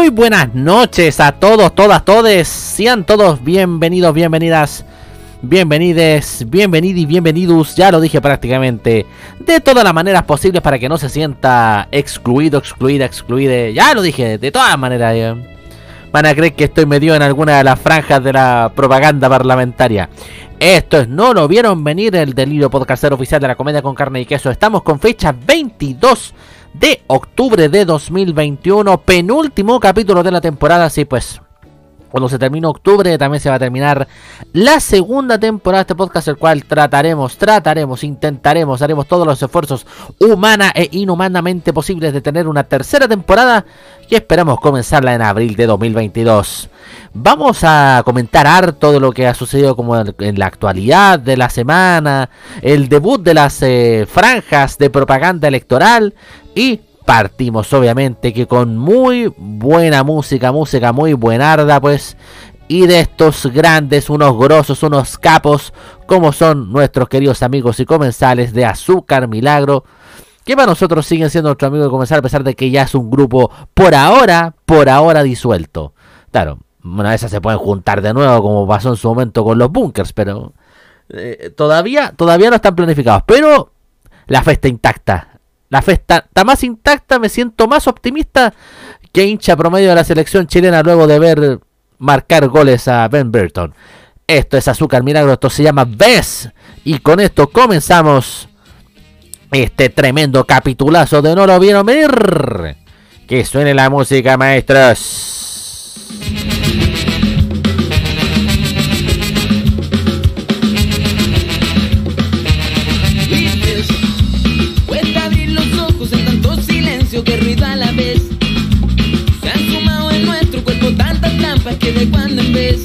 Muy buenas noches a todos, todas, todes. Sean todos bienvenidos, bienvenidas, bienvenides, bienvenidos y bienvenidos. Ya lo dije prácticamente de todas las maneras posibles para que no se sienta excluido, excluida, excluida. Ya lo dije, de todas maneras. ya. Van a creer que estoy metido en alguna de las franjas de la propaganda parlamentaria. Esto es No lo vieron venir, el delirio podcastero oficial de la comedia con carne y queso. Estamos con fecha 22 de octubre de 2021, penúltimo capítulo de la temporada. Sí, pues cuando se termine octubre también se va a terminar la segunda temporada de este podcast, el cual trataremos, trataremos, intentaremos, haremos todos los esfuerzos humana e inhumanamente posibles de tener una tercera temporada y esperamos comenzarla en abril de 2022. Vamos a comentar harto de lo que ha sucedido como en la actualidad de la semana, el debut de las eh, franjas de propaganda electoral y partimos obviamente que con muy buena música, música muy buenarda pues y de estos grandes, unos grosos, unos capos como son nuestros queridos amigos y comensales de Azúcar Milagro que para nosotros siguen siendo nuestros amigos de comenzar a pesar de que ya es un grupo por ahora, por ahora disuelto. Claro, una vez se pueden juntar de nuevo como pasó en su momento con los bunkers, pero eh, todavía, todavía no están planificados. Pero la fe está intacta. La fe está, más intacta, me siento más optimista que hincha promedio de la selección chilena luego de ver marcar goles a Ben Burton. Esto es Azúcar Milagro, esto se llama BES. Y con esto comenzamos este tremendo capitulazo de No lo vieron venir. Que suene la música, maestros. Que de cuando en vez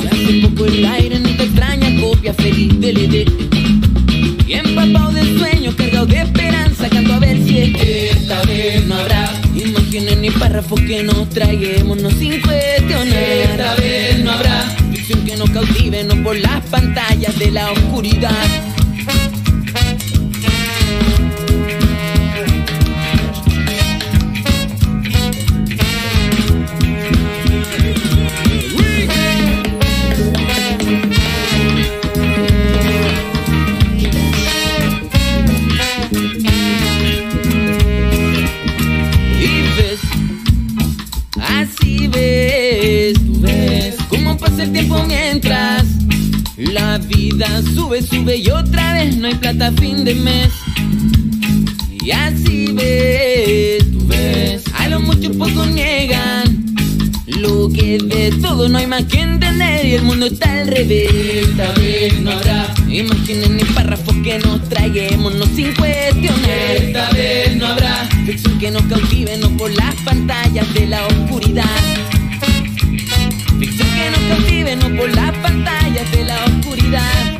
se hace poco el aire en esta extraña copia feliz del ED. Y empapado de sueños, cargado de esperanza, canto a ver si es que esta vez no habrá imágenes ni párrafos que nos traguémonos sin cuestionar. Esta vez no habrá ficción que nos cautive, no por las pantallas de la oscuridad. Vez no hay plata a fin de mes. Y así ves, tú ves, a lo mucho poco niegan lo que de todo no hay más que entender y el mundo está al revés. Esta vez no habrá imágenes ni párrafos que nos traguemos no sin cuestionar. Esta vez no habrá ficción que nos cautive no por las pantallas de la oscuridad. Ficción que nos cautive no por las pantallas de la oscuridad.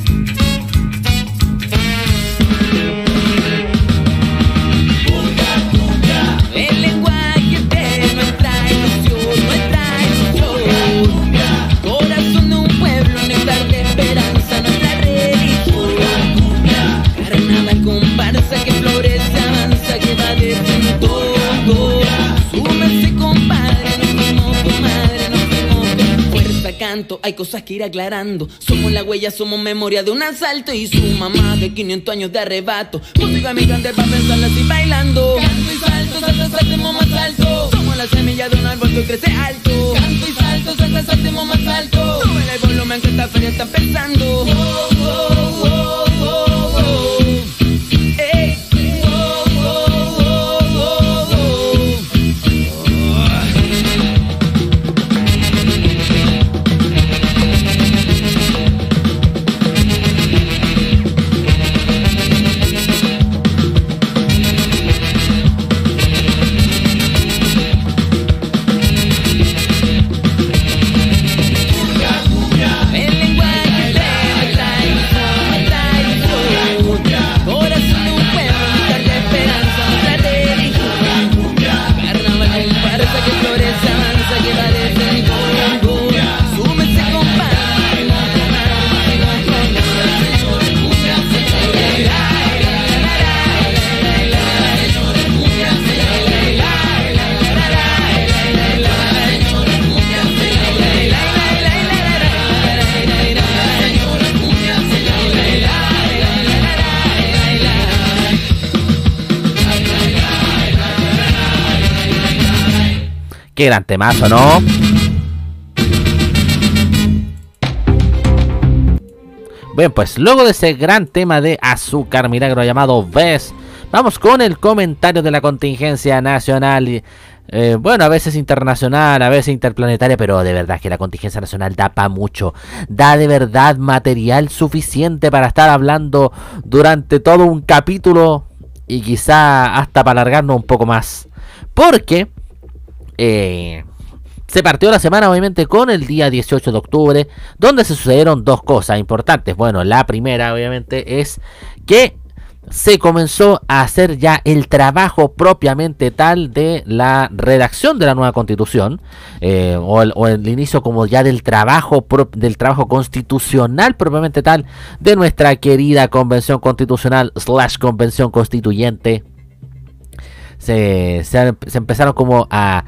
Hay cosas que ir aclarando. Somos la huella, somos memoria de un asalto. Y su mamá de 500 años de arrebato. Música migrante para pensarla así bailando. Canto y salto, salta, saltemos más alto. Somos la semilla de un árbol que crece alto. Canto y salto, salta, saltemos más alto. Súbele el volumen que esta feria está empezando. Oh, oh, Qué gran temazo, ¿no? Bien, pues luego de ese gran tema de Azúcar Milagro llamado Ves, vamos con el comentario de la contingencia nacional. Eh, bueno, a veces internacional, a veces interplanetaria, pero de verdad que la contingencia nacional da para mucho. Da de verdad material suficiente para estar hablando durante todo un capítulo y quizá hasta para alargarnos un poco más. Porque eh, se partió la semana obviamente con el día 18 de octubre, donde se sucedieron dos cosas importantes. Bueno, la primera obviamente es que se comenzó a hacer ya el trabajo propiamente tal de la redacción de la nueva constitución eh, o, el, o, el, inicio como ya del trabajo del trabajo constitucional propiamente tal de nuestra querida convención constitucional slash convención constituyente se, se, se empezaron como a,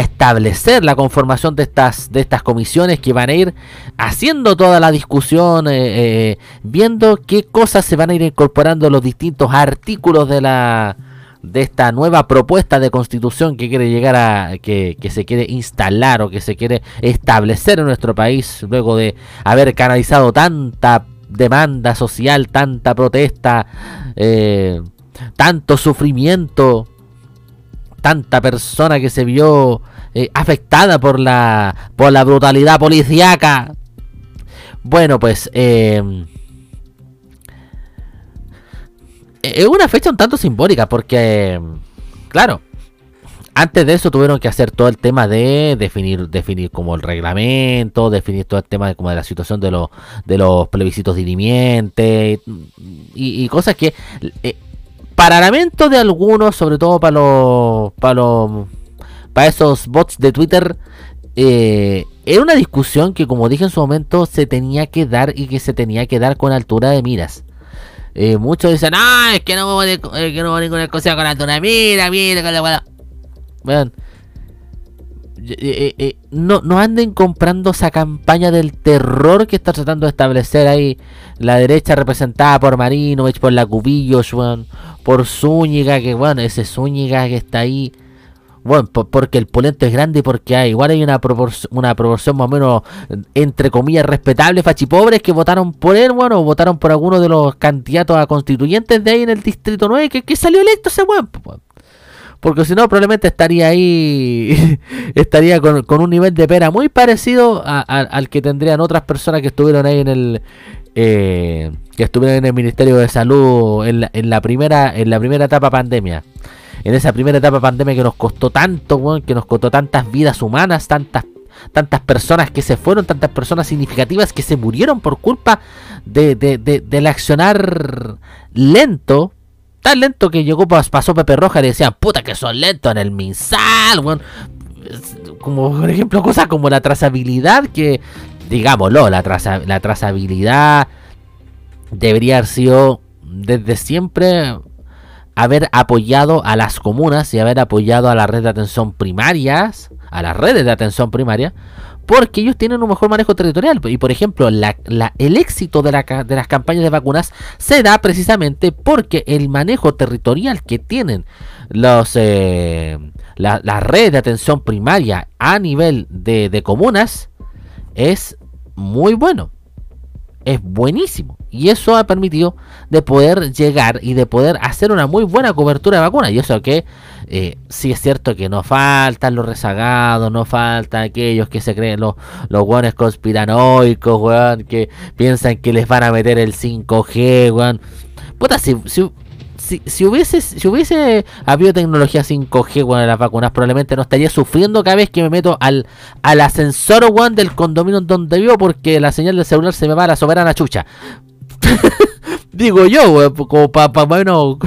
establecer la conformación de estas, de estas comisiones que van a ir haciendo toda la discusión, eh, eh, viendo qué cosas se van a ir incorporando los distintos artículos de la de esta nueva propuesta de constitución que quiere llegar a que, que se quiere instalar o que se quiere establecer en nuestro país luego de haber canalizado tanta demanda social, tanta protesta, eh, tanto sufrimiento tanta persona que se vio eh, afectada por la por la brutalidad policíaca. Bueno, pues eh, es una fecha un tanto simbólica porque, claro, antes de eso tuvieron que hacer todo el tema de definir, definir como el reglamento, definir todo el tema de, como de la situación de los, de los plebiscitos dirimientes y, y cosas que eh, para lamento de algunos, sobre todo para los, para los, para esos bots de Twitter, eh, era una discusión que, como dije en su momento, se tenía que dar y que se tenía que dar con altura de miras. Eh, muchos dicen, ah, es que no hubo, es que no ninguna cosa con altura de mira, mira, con la eh, eh, no, no anden comprando esa campaña del terror que está tratando de establecer ahí la derecha representada por Marinovich, por la Cubillos, bueno, por Zúñiga, que bueno, ese Zúñiga que está ahí. Bueno, por, porque el polento es grande y porque hay, igual hay una, proporción, una proporción más o menos, entre comillas, respetable, fachipobres que votaron por él, bueno, o votaron por alguno de los candidatos a constituyentes de ahí en el Distrito 9, que, que salió electo ese weón. Porque si no, probablemente estaría ahí, estaría con, un nivel de pena muy parecido al que tendrían otras personas que estuvieron ahí en el, eh, que estuvieron en el Ministerio de Salud en la, primera en la primera etapa pandemia. En esa primera etapa pandemia que nos costó tanto, que nos costó tantas vidas humanas, tantas tantas personas que se fueron, tantas personas significativas que se murieron por culpa de, de, de, del accionar lento, tan lento que llegó, pasó Pepe Roja y decían, puta que son lentos en el Minsal, como por ejemplo cosas como la trazabilidad que digámoslo, la, la trazabilidad debería haber sido desde siempre haber apoyado a las comunas y haber apoyado a la red de atención primarias, a las redes de atención primaria, porque ellos tienen un mejor manejo territorial. Y por ejemplo, el éxito de, la, de, las campañas de vacunas se da precisamente porque el manejo territorial que tienen los, eh, la, red de atención primaria a nivel de comunas es muy bueno. Es buenísimo. Y eso ha permitido de poder llegar y de poder hacer una muy buena cobertura de vacunas. Y eso que eh, sí es cierto que no faltan los rezagados, no faltan aquellos que se creen los, los conspiranoicos, weón, que piensan que les van a meter el 5G, weón. Puta, si, si, si, hubiese, si hubiese habido tecnología 5G, weón, en las vacunas, probablemente no estaría sufriendo cada vez que me meto al, al ascensor, weón, del condominio donde vivo porque la señal del celular se me va a la soberana chucha. Digo yo, weón, como para pa, bueno,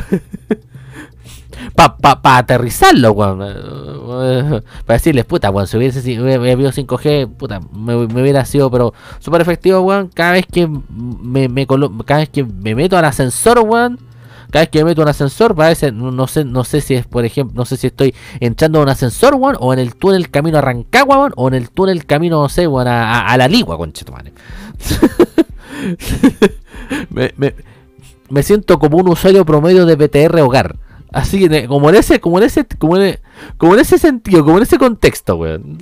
para pa, aterrizarlo, weón. Para decirles, puta, weón, si hubiese si habido 5G, puta, me, me, hubiera sido, pero súper efectivo, weón. Cada vez que me, me cada vez que me meto al ascensor, weón cada vez que me meto un ascensor, parece, no, sé, no sé si es, por ejemplo, no sé si estoy entrando a un ascensor, weón, o en el túnel camino a Rancagua, weón, o en el túnel camino, no sé, weón, a, a, a la Ligua, conchetumane. me, me, me siento como un usuario promedio de BTR hogar. Así que como en ese, como en ese, como en, como en ese sentido, como en ese contexto, weón.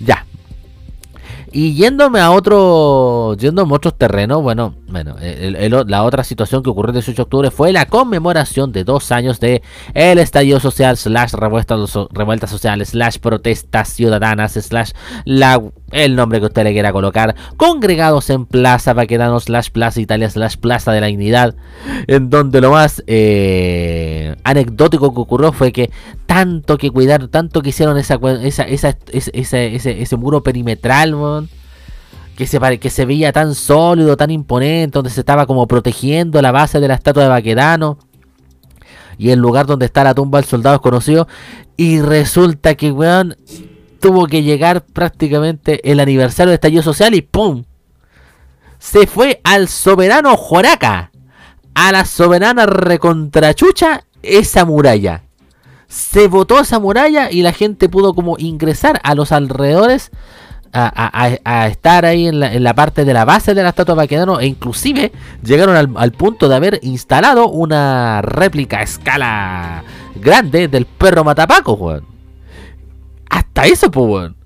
ya. Y yéndome a otro, yéndome a otros terrenos, bueno, bueno, la otra situación que ocurrió el 18 de octubre fue la conmemoración de dos años de el estallido social, slash revueltas, revueltas sociales, slash protestas ciudadanas, slash la, el nombre que usted le quiera colocar, congregados en Plaza Baquedano, slash Plaza Italia, slash Plaza de la Dignidad, en donde lo más eh, anecdótico que ocurrió fue que tanto que cuidaron, tanto que hicieron esa, esa, ese, ese, ese- muro perimetral, weón, que se, que se veía tan sólido, tan imponente, donde se estaba como protegiendo la base de la estatua de Baquedano y el lugar donde está la tumba del soldado desconocido. Y resulta que, weón, tuvo que llegar prácticamente el aniversario de estallido social y ¡pum! Se fue al soberano Joraca, a la soberana recontrachucha, esa muralla. Se botó esa muralla y la gente pudo como ingresar a los alrededores a, estar ahí en la, en la parte de la base de la estatua Baquedano e inclusive llegaron al, punto de haber instalado una réplica a escala grande del perro matapaco, weón. Hasta eso, pues, weón.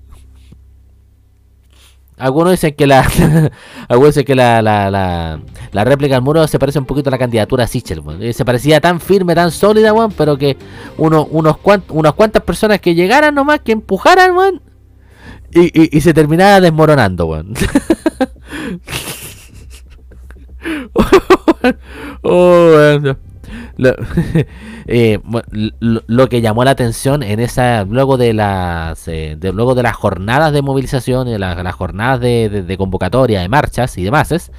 Algunos dicen que la algunos dicen que la, la, la, réplica del muro se parece un poquito a la candidatura a Sichel, weón. Eh, Se parecía tan firme, tan sólida, weón, pero que uno, unos cuant, unas cuantas personas que llegaran nomás, que empujaran, weón, y, y, y se terminaba desmoronando, weón. Oh, weón. Lo, eh, lo- que llamó la atención en esa luego de las eh, luego de las jornadas de movilización de las, jornadas de, convocatoria de marchas y demás es,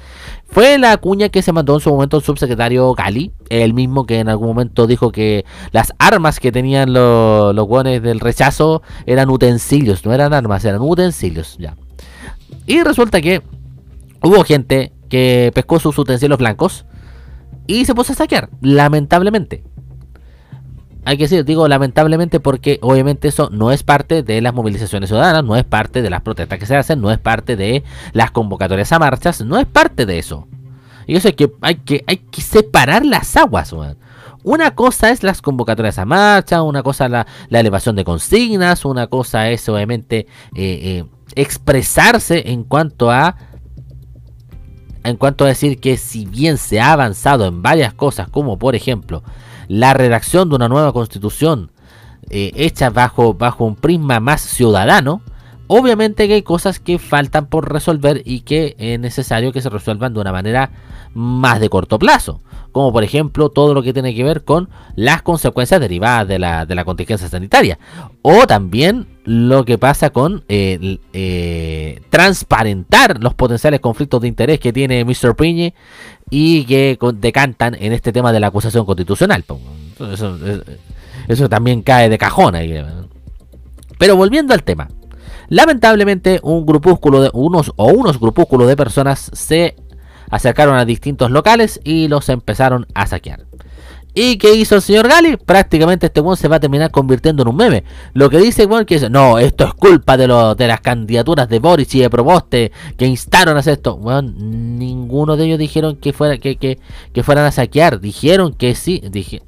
fue la cuña que se mandó en su momento el subsecretario Gali. El mismo que en algún momento dijo que las armas que tenían los los hueones del rechazo eran utensilios no eran armas eran utensilios ya. Y resulta que hubo gente que pescó sus utensilios blancos y se puso a saquear, lamentablemente. Hay que decir, digo lamentablemente porque obviamente eso no es parte de las movilizaciones ciudadanas, no es parte de las protestas que se hacen, no es parte de las convocatorias a marchas, no es parte de eso. Y eso hay que, hay que, hay que separar las aguas. Una cosa es las convocatorias a marcha, una cosa la, la elevación de consignas, una cosa es obviamente eh, eh, expresarse en cuanto a en cuanto a decir que si bien se ha avanzado en varias cosas, como por ejemplo la redacción de una nueva constitución eh, hecha bajo, bajo un prisma más ciudadano, obviamente que hay cosas que faltan por resolver y que es necesario que se resuelvan de una manera más de corto plazo. Como por ejemplo todo lo que tiene que ver con las consecuencias derivadas de la, de la contingencia sanitaria. O también lo que pasa con eh, transparentar los potenciales conflictos de interés que tiene Mr. Piñe y que decantan en este tema de la acusación constitucional. Eso, eso- también cae de cajón ahí. Pero volviendo al tema. Lamentablemente un grupúsculo de unos o unos grupúsculos de personas se acercaron a distintos locales y los empezaron a saquear. ¿Y qué hizo el señor Gali? Prácticamente este weón se va a terminar convirtiendo en un meme. Lo que dice weón que no, esto es culpa de, lo, de las candidaturas de Boris y de Proboste que instaron a hacer esto. Weón, ninguno de ellos dijeron que, fuera, que, que, que fueran a saquear. Dijeron que sí. Dije,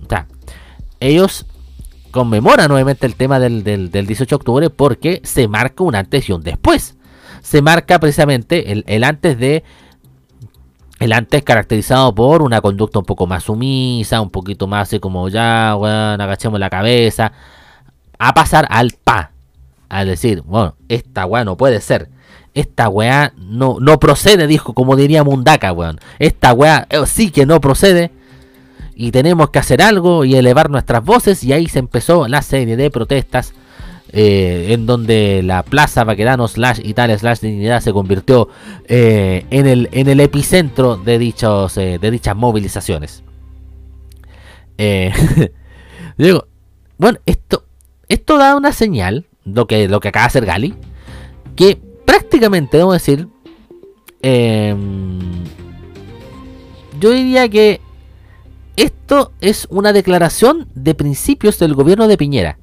ellos conmemoran nuevamente el tema del, del, del 18 de octubre porque se marca un antes y un después. Se marca precisamente el, el antes de el antes caracterizado por una conducta un poco más sumisa, un poquito más así como ya, bueno, agachemos la cabeza, a pasar al pa, al decir, bueno, esta weá no puede ser, esta weá no, no procede, dijo, como diría Mundaka, weón, esta weá eh, sí que no procede, y tenemos que hacer algo y elevar nuestras voces, y ahí se empezó la serie de protestas eh, en donde la Plaza Baquedano slash Italia slash Dignidad se convirtió eh, en, el, en el epicentro de, dichos, eh, de dichas movilizaciones. Digo, bueno, esto, esto da una señal, lo que, lo que acaba de hacer Gali, que prácticamente, debo decir, yo diría que esto es una declaración de principios del gobierno de Piñera.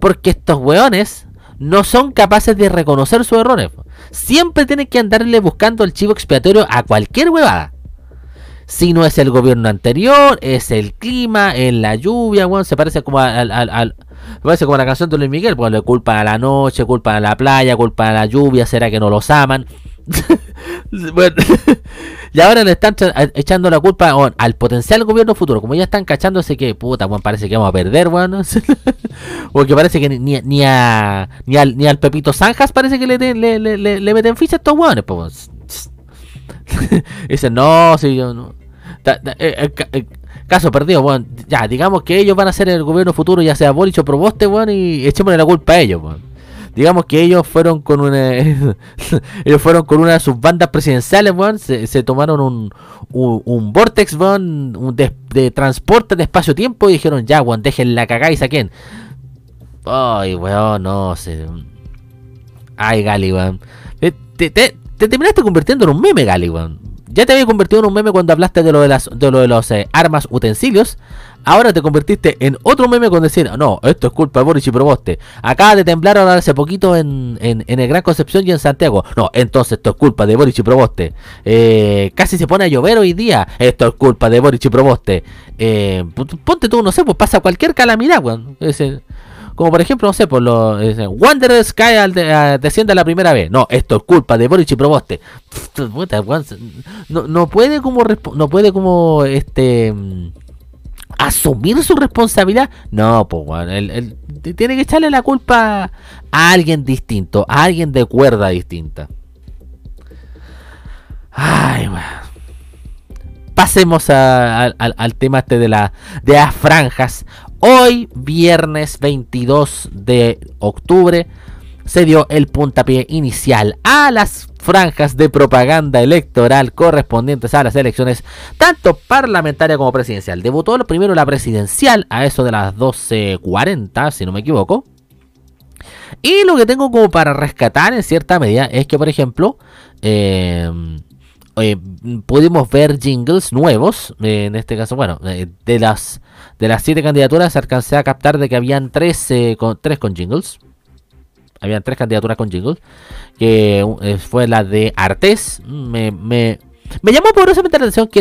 Porque estos weones no son capaces de reconocer sus errores. Siempre tienen que andarle buscando el chivo expiatorio a cualquier huevada. Si no es el gobierno anterior, es el clima, es la lluvia, weón. Se parece como al, se parece como a la canción de Luis Miguel, porque le culpan a la noche, culpan a la playa, culpan a la lluvia, será que no los aman. Bueno, y ahora le están echando la culpa al potencial gobierno futuro. Como ya están cachándose que, puta, weón, parece que vamos a perder, weón. Porque parece que ni, ni, a, ni, al, ni al Pepito Zanjas parece que le, le, le, meten ficha a estos weones, pues. Dicen, no, si yo no. Eh, eh, eh, caso perdido, weón. Ya, digamos que ellos van a ser el gobierno futuro, ya sea Boric o Proboste, weón, y echémosle la culpa a ellos. Digamos que ellos fueron con una ellos fueron con una de sus bandas presidenciales, weón, se, se tomaron un, un, vortex, weón, un de, transporte de espacio-tiempo y dijeron, ya, weón, dejen la cagada y saquen. Ay, weón, no sé. Ay, Gali, weón. Te, te, te- te terminaste convirtiendo en un meme, Gali, weón. Ya te había convertido en un meme cuando hablaste de lo de las de lo de los eh, armas utensilios. Ahora te convertiste en otro meme con decir, no, esto es culpa de Boris y Proboste. Acaba de temblar ahora hace poquito en, en, el Gran Concepción y en Santiago. No, entonces esto es culpa de Boris y Proboste. Eh, casi se pone a llover hoy día. Esto es culpa de Boris y Proboste. Eh, ponte tú, no sé, pues pasa cualquier calamidad, weón. Es, como por ejemplo, no sé, por los eh, Wanderers cae al de- desciende la primera vez. No, esto es culpa de Boric y Proboste. No, no puede como no puede como este mm, asumir su responsabilidad. No, pues t- tiene que echarle la culpa a alguien distinto, a alguien de cuerda distinta. Ay, weón. Pasemos al- al tema este de, la, de las franjas. Hoy, viernes 22 de octubre, se dio el puntapié inicial a las franjas de propaganda electoral correspondientes a las elecciones, tanto parlamentaria como presidencial. Debutó primero la presidencial a eso de las 12.40, si no me equivoco. Y lo que tengo como para rescatar en cierta medida es que, por ejemplo, eh, eh, pudimos ver jingles nuevos. eh, en este caso, bueno, eh, de las de las siete candidaturas alcancé a captar de que habían tres, con, tres con jingles. Habían tres candidaturas con jingles. Que eh, fue la de Artés. Me, me, me llamó poderosamente la atención que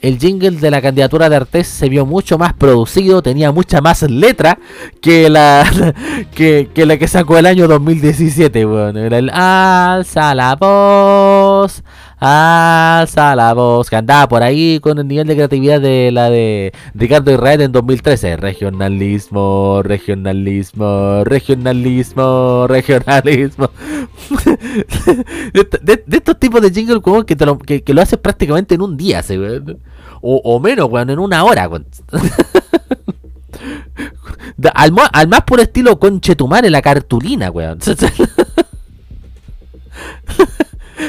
el jingle de la candidatura de Artés se vio mucho más producido, tenía mucha más letra que la que, sacó el año 2017, weón. Era el alza la voz, alza la voz, que andaba por ahí con el nivel de creatividad de la de Ricardo Israel en 2013. Regionalismo, regionalismo, regionalismo, regionalismo. de, est- de- de estos tipos de jingle weón, que, que, lo haces prácticamente en un día, o, menos, weón, en una hora. Al, más por estilo conchetumare la cartulina, weón.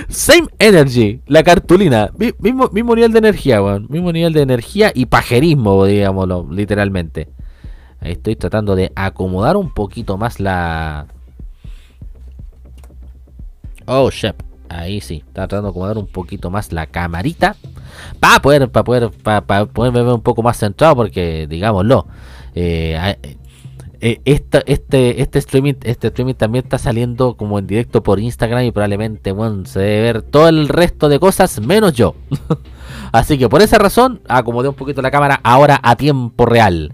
Same energy, la cartulina. Mi- mismo, mismo nivel de energía, weón. Mismo nivel de energía y pajerismo, digámoslo, literalmente. Ahí estoy tratando de acomodar un poquito más la. Oh, shit. Ahí sí, está tratando de acomodar un poquito más la camarita. Para poder, para poder, para, poderme ver un poco más centrado, porque digámoslo. eh, eh, este, este streaming, este streaming también está saliendo como en directo por Instagram y probablemente bueno, se debe ver todo el resto de cosas menos yo. Así que por esa razón acomodé un poquito la cámara ahora a tiempo real.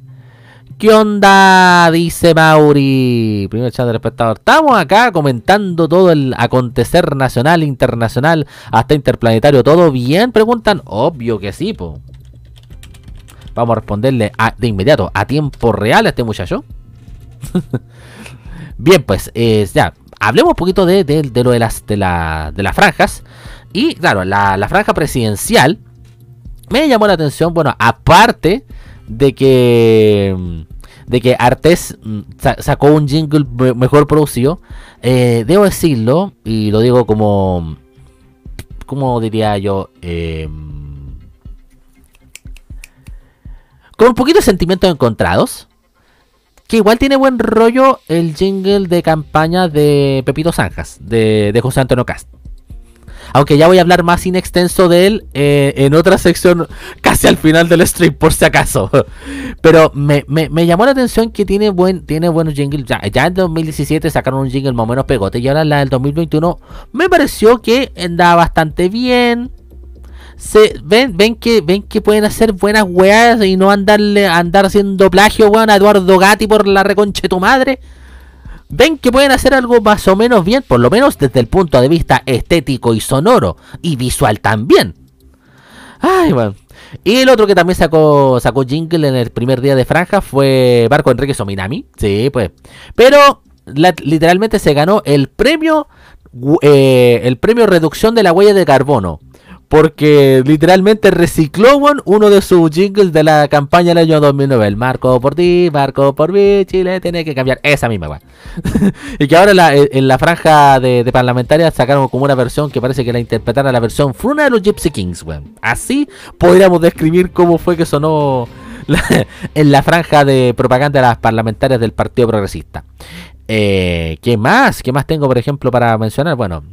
¿Qué onda? Dice Mauri. Primer chat del espectador. Estamos acá comentando todo el acontecer nacional, internacional, hasta interplanetario. ¿Todo bien? Preguntan. Obvio que sí, po. Vamos a responderle de inmediato, a tiempo real a este muchacho. Bien, pues ya, hablemos un poquito de, de- lo de las, de, la- de las franjas. Y claro, la, la franja presidencial me llamó la atención, bueno, aparte de que de que Artés mm, sa- sacó un jingle me- mejor producido, eh, debo decirlo, y lo digo como, como diría yo, eh, con un poquito de sentimientos encontrados, que igual tiene buen rollo el jingle de campaña de Pepito Zanjas, de, de José Antonio Cast. Aunque ya voy a hablar más in extenso de él eh, en otra sección casi al final del stream, por si acaso. Pero me, me- llamó la atención que tiene buen tiene buenos jingles. Ya, ya en 2017 sacaron un jingle más o menos pegote y ahora la del 2021 me pareció que andaba bastante bien. Se ven, ven que ven que pueden hacer buenas weas y no andarle andar haciendo plagio, weón, a Eduardo Gatti por la reconche de tu madre. Ven que pueden hacer algo más o menos bien, por lo menos desde el punto de vista estético y sonoro y visual también. Ay, bueno. Y el otro que también sacó sacó jingle en el primer día de franja fue Barco Enrique Sominami. Sí, pues. Pero literalmente se ganó el premio eh, el premio reducción de la huella de carbono. Porque literalmente recicló uno de sus jingles de la campaña del año 2009. El Marco por ti, Marco por mí, Chile tiene que cambiar. Esa misma, weón. y que ahora la, en la franja de, parlamentarias sacaron como una versión que parece que la interpretara la versión Fruna de los Gypsy Kings, weón. Así podríamos describir cómo fue que sonó en la franja de propaganda de las parlamentarias del Partido Progresista. Eh, ¿Qué más? ¿Qué más tengo, por ejemplo, para mencionar? Bueno,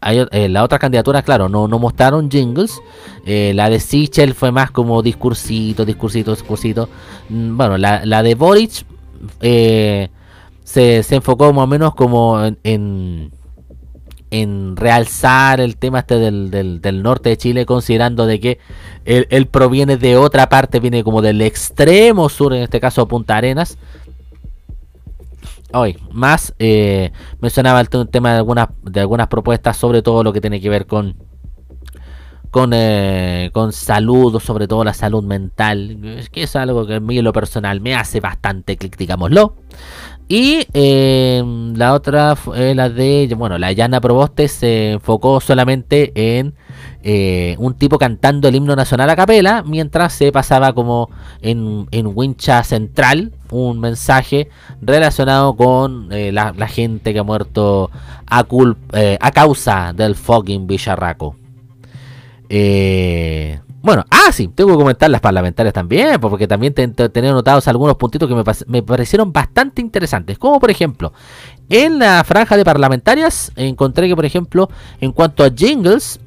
hay, eh, la otra candidatura, claro, no, no mostraron jingles. Eh, la de Sichel fue más como discursito, discursito, discursito. Mm, Bueno, la, la de Boric eh, se, se enfocó más o menos como en, en, en realzar el tema este del, del, del norte de Chile, considerando de que él, él proviene de otra parte, viene como del extremo sur, en este caso Punta Arenas. Hoy, más eh, mencionaba el te- tema de algunas, de algunas propuestas, sobre todo lo que tiene que ver con con, eh, con salud, sobre todo la salud mental, que es algo que a mí en lo personal me hace bastante clic, digámoslo. Y eh, la otra fue la de, bueno, la Yana Proboste se enfocó solamente en eh, un tipo cantando el himno nacional a capela, mientras se pasaba como en, en Wincha Central un mensaje relacionado con eh, la, gente que ha muerto a, eh, a causa del fucking Villarraco. Eh, bueno, ah, sí, tengo que comentar las parlamentarias también, porque también te- te- tenía notados algunos puntitos que me, me parecieron bastante interesantes. Como por ejemplo, en la franja de parlamentarias encontré que, por ejemplo, en cuanto a jingles,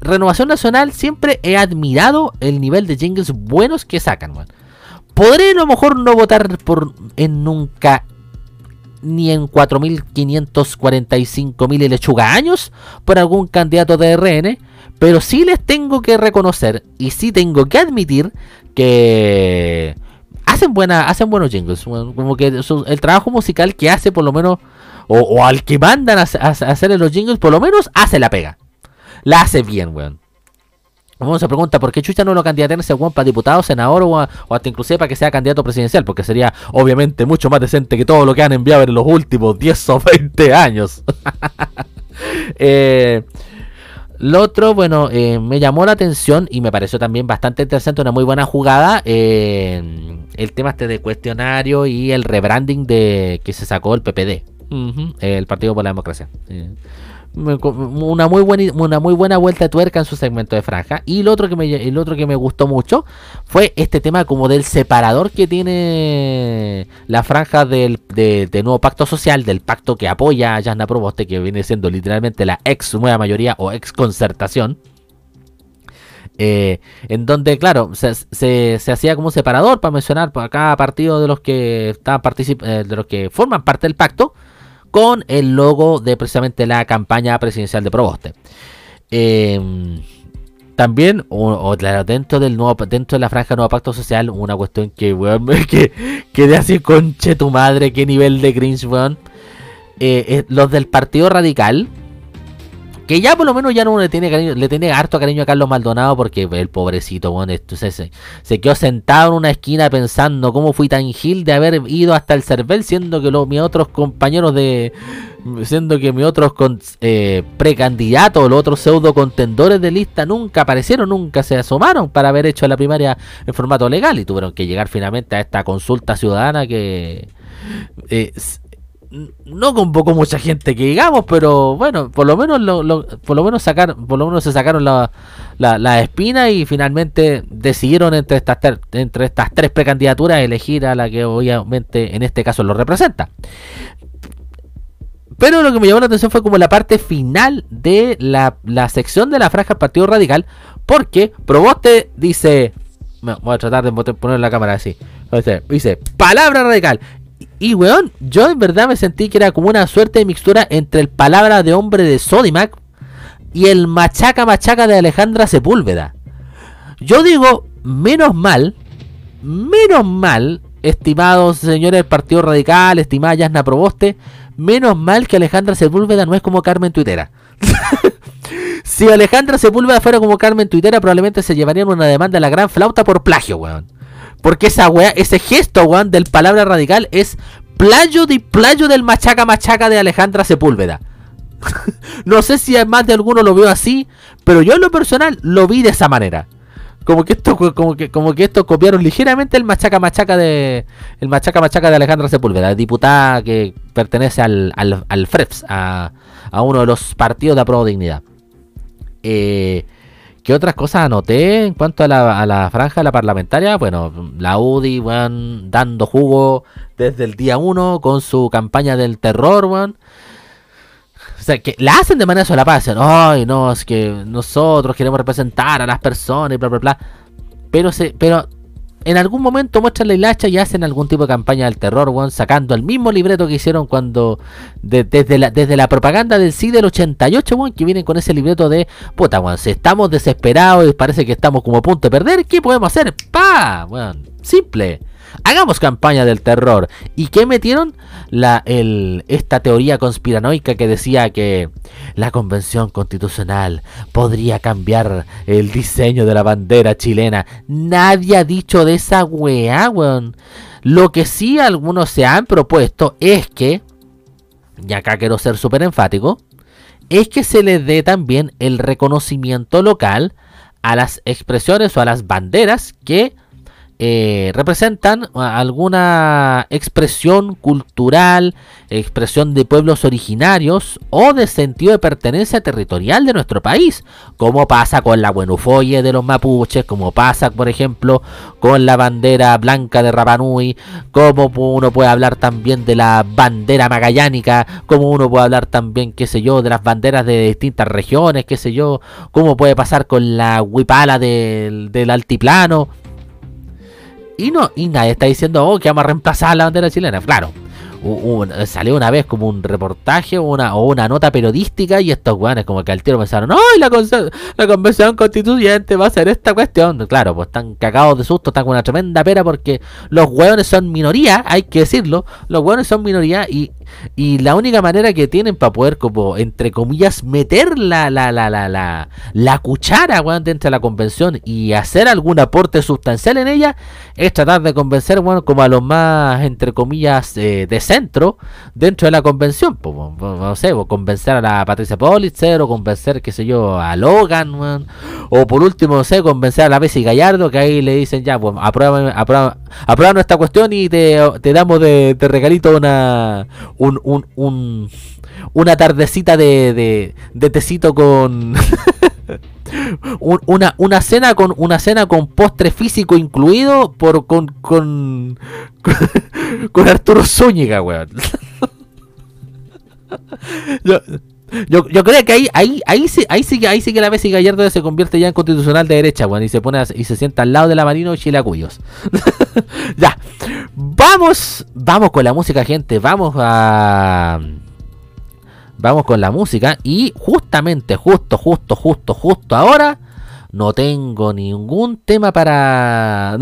Renovación Nacional siempre he admirado el nivel de jingles buenos que sacan. Podré a lo mejor no votar por en nunca ni en 4.545.000 y lechuga años por algún candidato de RN, pero sí les tengo que reconocer y sí tengo que admitir que hacen buena, hacen buenos jingles, como que el trabajo musical que hace por lo menos o, o al que mandan a, a- a hacer los jingles por lo menos hace la pega, la hace bien, weón. Uno se pregunta por qué Chucha no lo candidatean ese weón para diputado, senador o, a- o hasta inclusive para que sea candidato presidencial, porque sería obviamente mucho más decente que todo lo que han enviado en los últimos 10 o 20 años. eh, lo otro, bueno, eh, me llamó la atención y me pareció también bastante interesante, una muy buena jugada. eh, el tema este de cuestionario y el rebranding de que se sacó el PPD, el Partido por la Democracia. Una muy buena una muy buena vuelta de tuerca en su segmento de franja. Y lo otro que me el otro que me gustó mucho fue este tema como del separador que tiene la franja del de, nuevo pacto social del pacto que apoya a Yasna Proboste que viene siendo literalmente la ex nueva mayoría o ex concertación. Eh, en donde, claro, se, se- hacía como un separador para mencionar a cada partido de los que particip- eh, de los que forman parte del pacto con el logo de precisamente la campaña presidencial de Proboste. Eh, también, o, o dentro del nuevo dentro de la franja nuevo pacto social, una cuestión que, weón, que quedé así conche tu madre, qué nivel de cringe, weón. Eh, eh, los del Partido Radical, que ya por lo menos ya no le tiene cariño, le tiene harto cariño a Carlos Maldonado porque el pobrecito, bueno, se, quedó sentado en una esquina pensando cómo fui tan gil de haber ido hasta el Cervel, siendo que los mis otros compañeros de siendo que mis otros eh, precandidatos, los otros pseudo contendores de lista nunca aparecieron, nunca se asomaron para haber hecho la primaria en formato legal y tuvieron que llegar finalmente a esta consulta ciudadana que eh, no convocó mucha gente que digamos, pero bueno, por lo menos lo, por lo menos sacar, por lo menos se sacaron la, la, la espina y finalmente decidieron entre estas entre estas tres precandidaturas elegir a la que obviamente en este caso lo representa. Pero lo que me llamó la atención fue como la parte final de la, la sección de la franja Partido Radical, porque Proboste dice, voy a tratar de poner la cámara así, dice, palabra radical. Y, weón, yo en verdad me sentí que era como una suerte de mixtura entre el palabra de hombre de Sodimac y el machaca machaca de Alejandra Sepúlveda. Yo digo, menos mal, menos mal, estimados señores del Partido Radical, estimada Yasna Proboste, menos mal que Alejandra Sepúlveda no es como Carmen Tuitera. si Alejandra Sepúlveda fuera como Carmen Tuitera, probablemente se llevarían una demanda a la gran flauta por plagio, weón. Porque esa weá, ese gesto, weón, del palabra radical es playo de playo del machaca machaca de Alejandra Sepúlveda. no sé si más de alguno lo vio así, pero yo en lo personal lo vi de esa manera. Como que esto, como que, como que esto copiaron ligeramente el machaca machaca de. El machaca machaca de Alejandra Sepúlveda, diputada que pertenece al, al, al FREPS, a, a uno de los partidos de Aprobado Dignidad. Eh, ¿Qué otras cosas anoté en cuanto a la, franja de la parlamentaria? Bueno, la UDI, weón, dando jugo desde el día 1 con su campaña del terror, weón. O sea, que la hacen de manera solapada. Dicen, ay, no, es que nosotros queremos representar a las personas y bla, bla, bla. Pero, se, pero en algún momento muestran la hilacha y hacen algún tipo de campaña del terror, weón, sacando el mismo libreto que hicieron cuando, de- desde, la, desde la propaganda del sí del 88, weón, que vienen con ese libreto de, puta, weón, si estamos desesperados y parece que estamos como a punto de perder, ¿qué podemos hacer? Pa, weón, simple. Hagamos campaña del terror. ¿Y qué metieron? La, el, esta teoría conspiranoica que decía que la convención constitucional podría cambiar el diseño de la bandera chilena. Nadie ha dicho de esa weá, weón. Lo que sí algunos se han propuesto es que, y acá quiero ser súper enfático, es que se le dé también el reconocimiento local a las expresiones o a las banderas que eh, representan a- alguna expresión cultural, expresión de pueblos originarios o de sentido de pertenencia territorial de nuestro país, como pasa con la buenufoye de los mapuches, como pasa, por ejemplo, con la bandera blanca de Rapanui, como uno puede hablar también de la bandera magallánica, como uno puede hablar también, qué sé yo, de las banderas de distintas regiones, qué sé yo, como puede pasar con la huipala del altiplano. Y no, y nadie está diciendo, oh, que vamos a reemplazar la bandera chilena. Claro, salió una vez como un reportaje o una, nota periodística y estos weones como que al tiro pensaron, ¡ay, la, conce- la convención constituyente va a ser esta cuestión! Claro, pues están cagados de susto, están con una tremenda pera porque los weones son minoría, hay que decirlo, los weones son minoría y, y la única manera que tienen para poder como, entre comillas, meter la, la, la, la, la, la cuchara, weón, dentro de la convención y hacer algún aporte sustancial en ella es tratar de convencer, bueno, como a los más, entre comillas, eh, de centro dentro de la convención. pues, no sé, convencer a la Patricia Politzer, o convencer, qué sé yo, a Logan, o por último, no sé, convencer a la Bessie Gallardo, que ahí le dicen ya, pues, aprueba, aprueba, aprueba nuestra cuestión y te, te damos de regalito una, un, un, un- una tardecita de, de, tecito con... un- una, una cena con una cena con postre físico incluido por con con con, con Arturo Zúñiga, weón. yo, yo, yo creo que ahí ahí ahí sí ahí sí que ahí sí que la y Gallardo se convierte ya en constitucional de derecha, weón, y se pone a- y se sienta al lado de la Marino Chilacuyos. ya. Vamos, vamos con la música, gente. Vamos a Vamos con la música y justamente, justo, justo, justo, justo ahora no tengo ningún tema para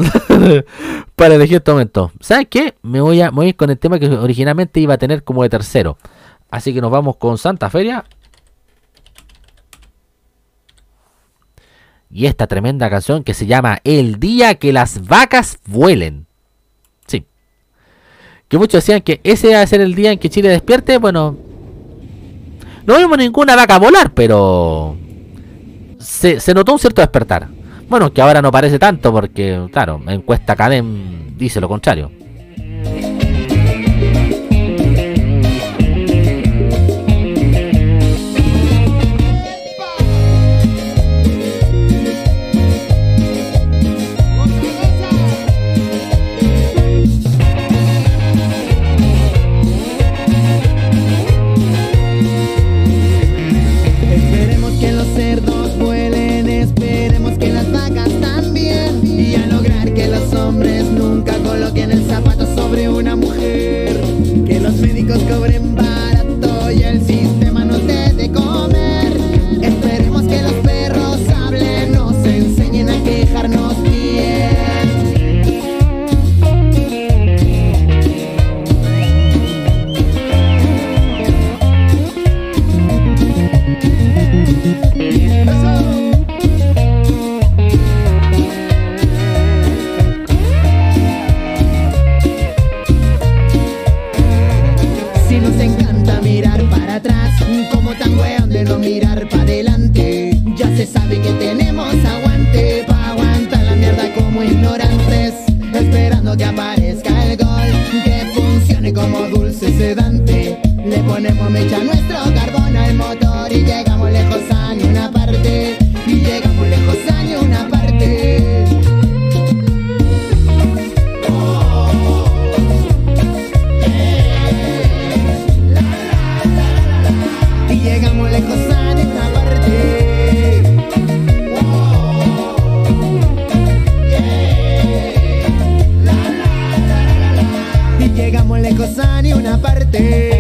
para elegir este momento. ¿Sabes qué? Me voy, a, me voy a ir con el tema que originalmente iba a tener como de tercero. Así que nos vamos con Santa Feria. Y esta tremenda canción que se llama El día que las vacas vuelen. Sí. Que muchos decían que ese va a ser el día en que Chile despierte. Bueno, no vimos ninguna vaca volar, pero se, notó un cierto despertar. Bueno, que ahora no parece tanto porque, claro, encuesta Cadem dice lo contrario. que aparezca el gol que funcione como dulce sedante. Le ponemos mecha a nuestro carbón al motor y llegamos lejos ni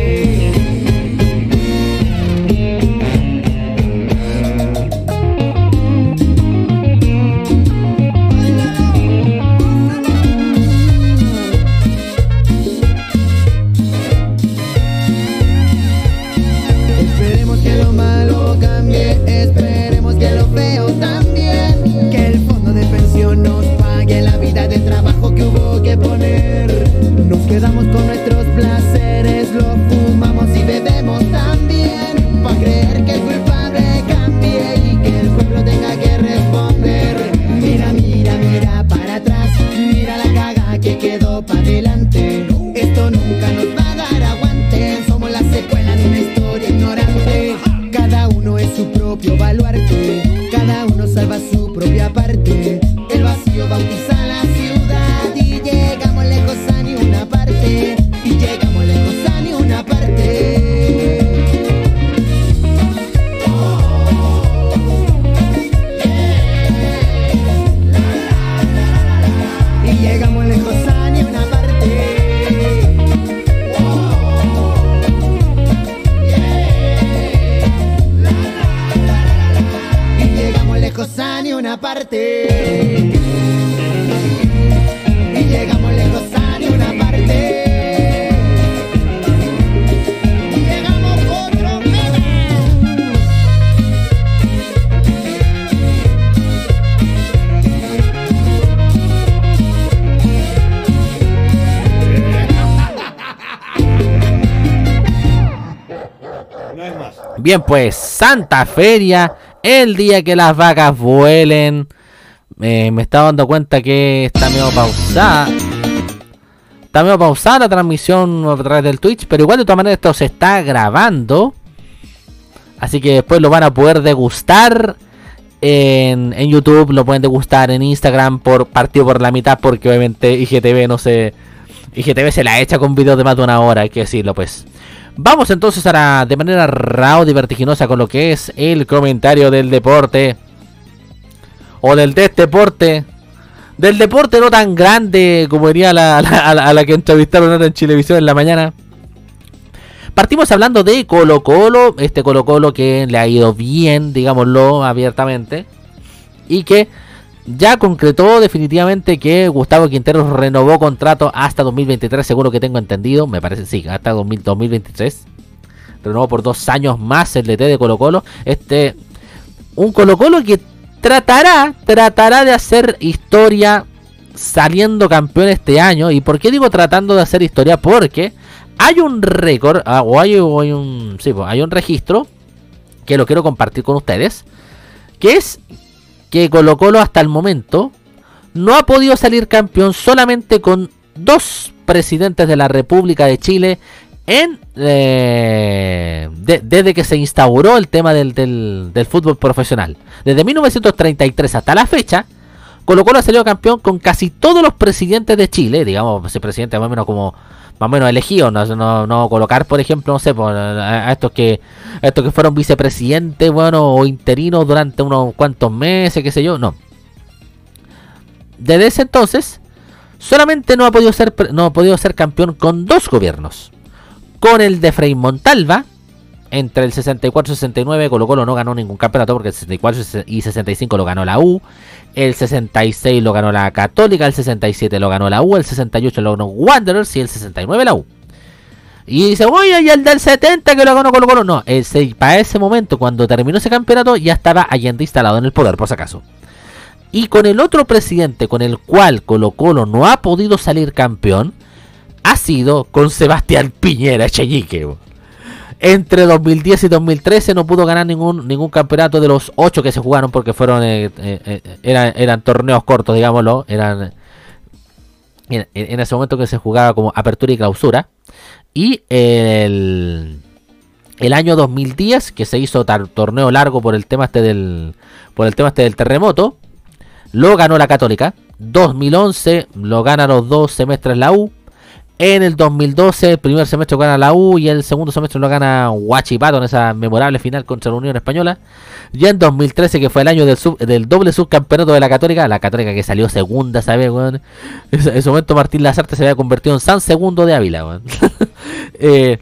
Bien, pues Santa Feria, el día que las vacas vuelen. Eh, me estaba dando cuenta que está medio pausada. Está medio pausada la transmisión a través del Twitch, pero igual de todas maneras esto se está grabando. Así que después lo van a poder degustar en, en YouTube, lo pueden degustar en Instagram por partido por la mitad, porque obviamente IGTV no se... IGTV se la echa con videos de más de una hora, hay que decirlo pues. Vamos entonces ahora de manera rauda y vertiginosa con lo que es el comentario del deporte. O del deporte. Del deporte no tan grande como diría la, a, la, que entrevistaron ahora en Chilevisión en la mañana. Partimos hablando de Colo Colo. Este Colo Colo que le ha ido bien, digámoslo abiertamente. Y que ya concretó definitivamente que Gustavo Quintero renovó contrato hasta 2023, seguro que tengo entendido. Me parece, sí, hasta 2000 2023. Renovó por dos años más el DT de Colo Colo. Este, un Colo Colo que tratará, tratará de hacer historia saliendo campeón este año. ¿Y por qué digo tratando de hacer historia? Porque hay un récord, ah, o hay, o hay un, sí, pues, hay un registro que lo quiero compartir con ustedes. Que es que Colo Colo hasta el momento no ha podido salir campeón solamente con dos presidentes de la República de Chile en eh, de- desde que se instauró el tema del, del- fútbol profesional. Desde 1933 hasta la fecha, Colo Colo ha salido campeón con casi todos los presidentes de Chile, digamos, presidente más o menos como más o menos elegido, no, no, colocar, por ejemplo, no sé, por, a, a estos que estos que fueron vicepresidentes, bueno, o interinos durante unos cuantos meses, qué sé yo, no. Desde ese entonces, solamente no ha podido ser no ha podido ser campeón con dos gobiernos. Con el de Frei Montalva, entre el 64 y 69 Colo Colo no ganó ningún campeonato porque el 64 y 65 lo ganó la U, el 66 lo ganó la Católica, el 67 lo ganó la U, el 68 lo ganó Wanderers y el 69 la U. Y dice, oye, y el del 70 que lo ganó Colo Colo. No, ese, para ese momento, cuando terminó ese campeonato, ya estaba Allende instalado en el poder, por si acaso. Y con el otro presidente con el cual Colo Colo no ha podido salir campeón, ha sido con Sebastián Piñera Echeñique. Entre 2010 y 2013 no pudo ganar ningún ningún campeonato de los ocho que se jugaron porque fueron eh, eh, eh, eran, torneos cortos, digámoslo. Eran en, ese momento que se jugaba como apertura y clausura. Y el, el año 2010, que se hizo torneo largo por el tema este del por el tema este del terremoto, lo ganó la Católica. 2011 lo gana los dos semestres la U. En el 2012, el primer semestre gana la U y el segundo semestre lo gana Huachipato en esa memorable final contra la Unión Española. Y en 2013, que fue el año del, doble subcampeonato de la Católica, la Católica que salió segunda, ¿sabes, weón? En ese en ese momento Martín Lazarte se había convertido en San Segundo de Ávila, weón. Eh,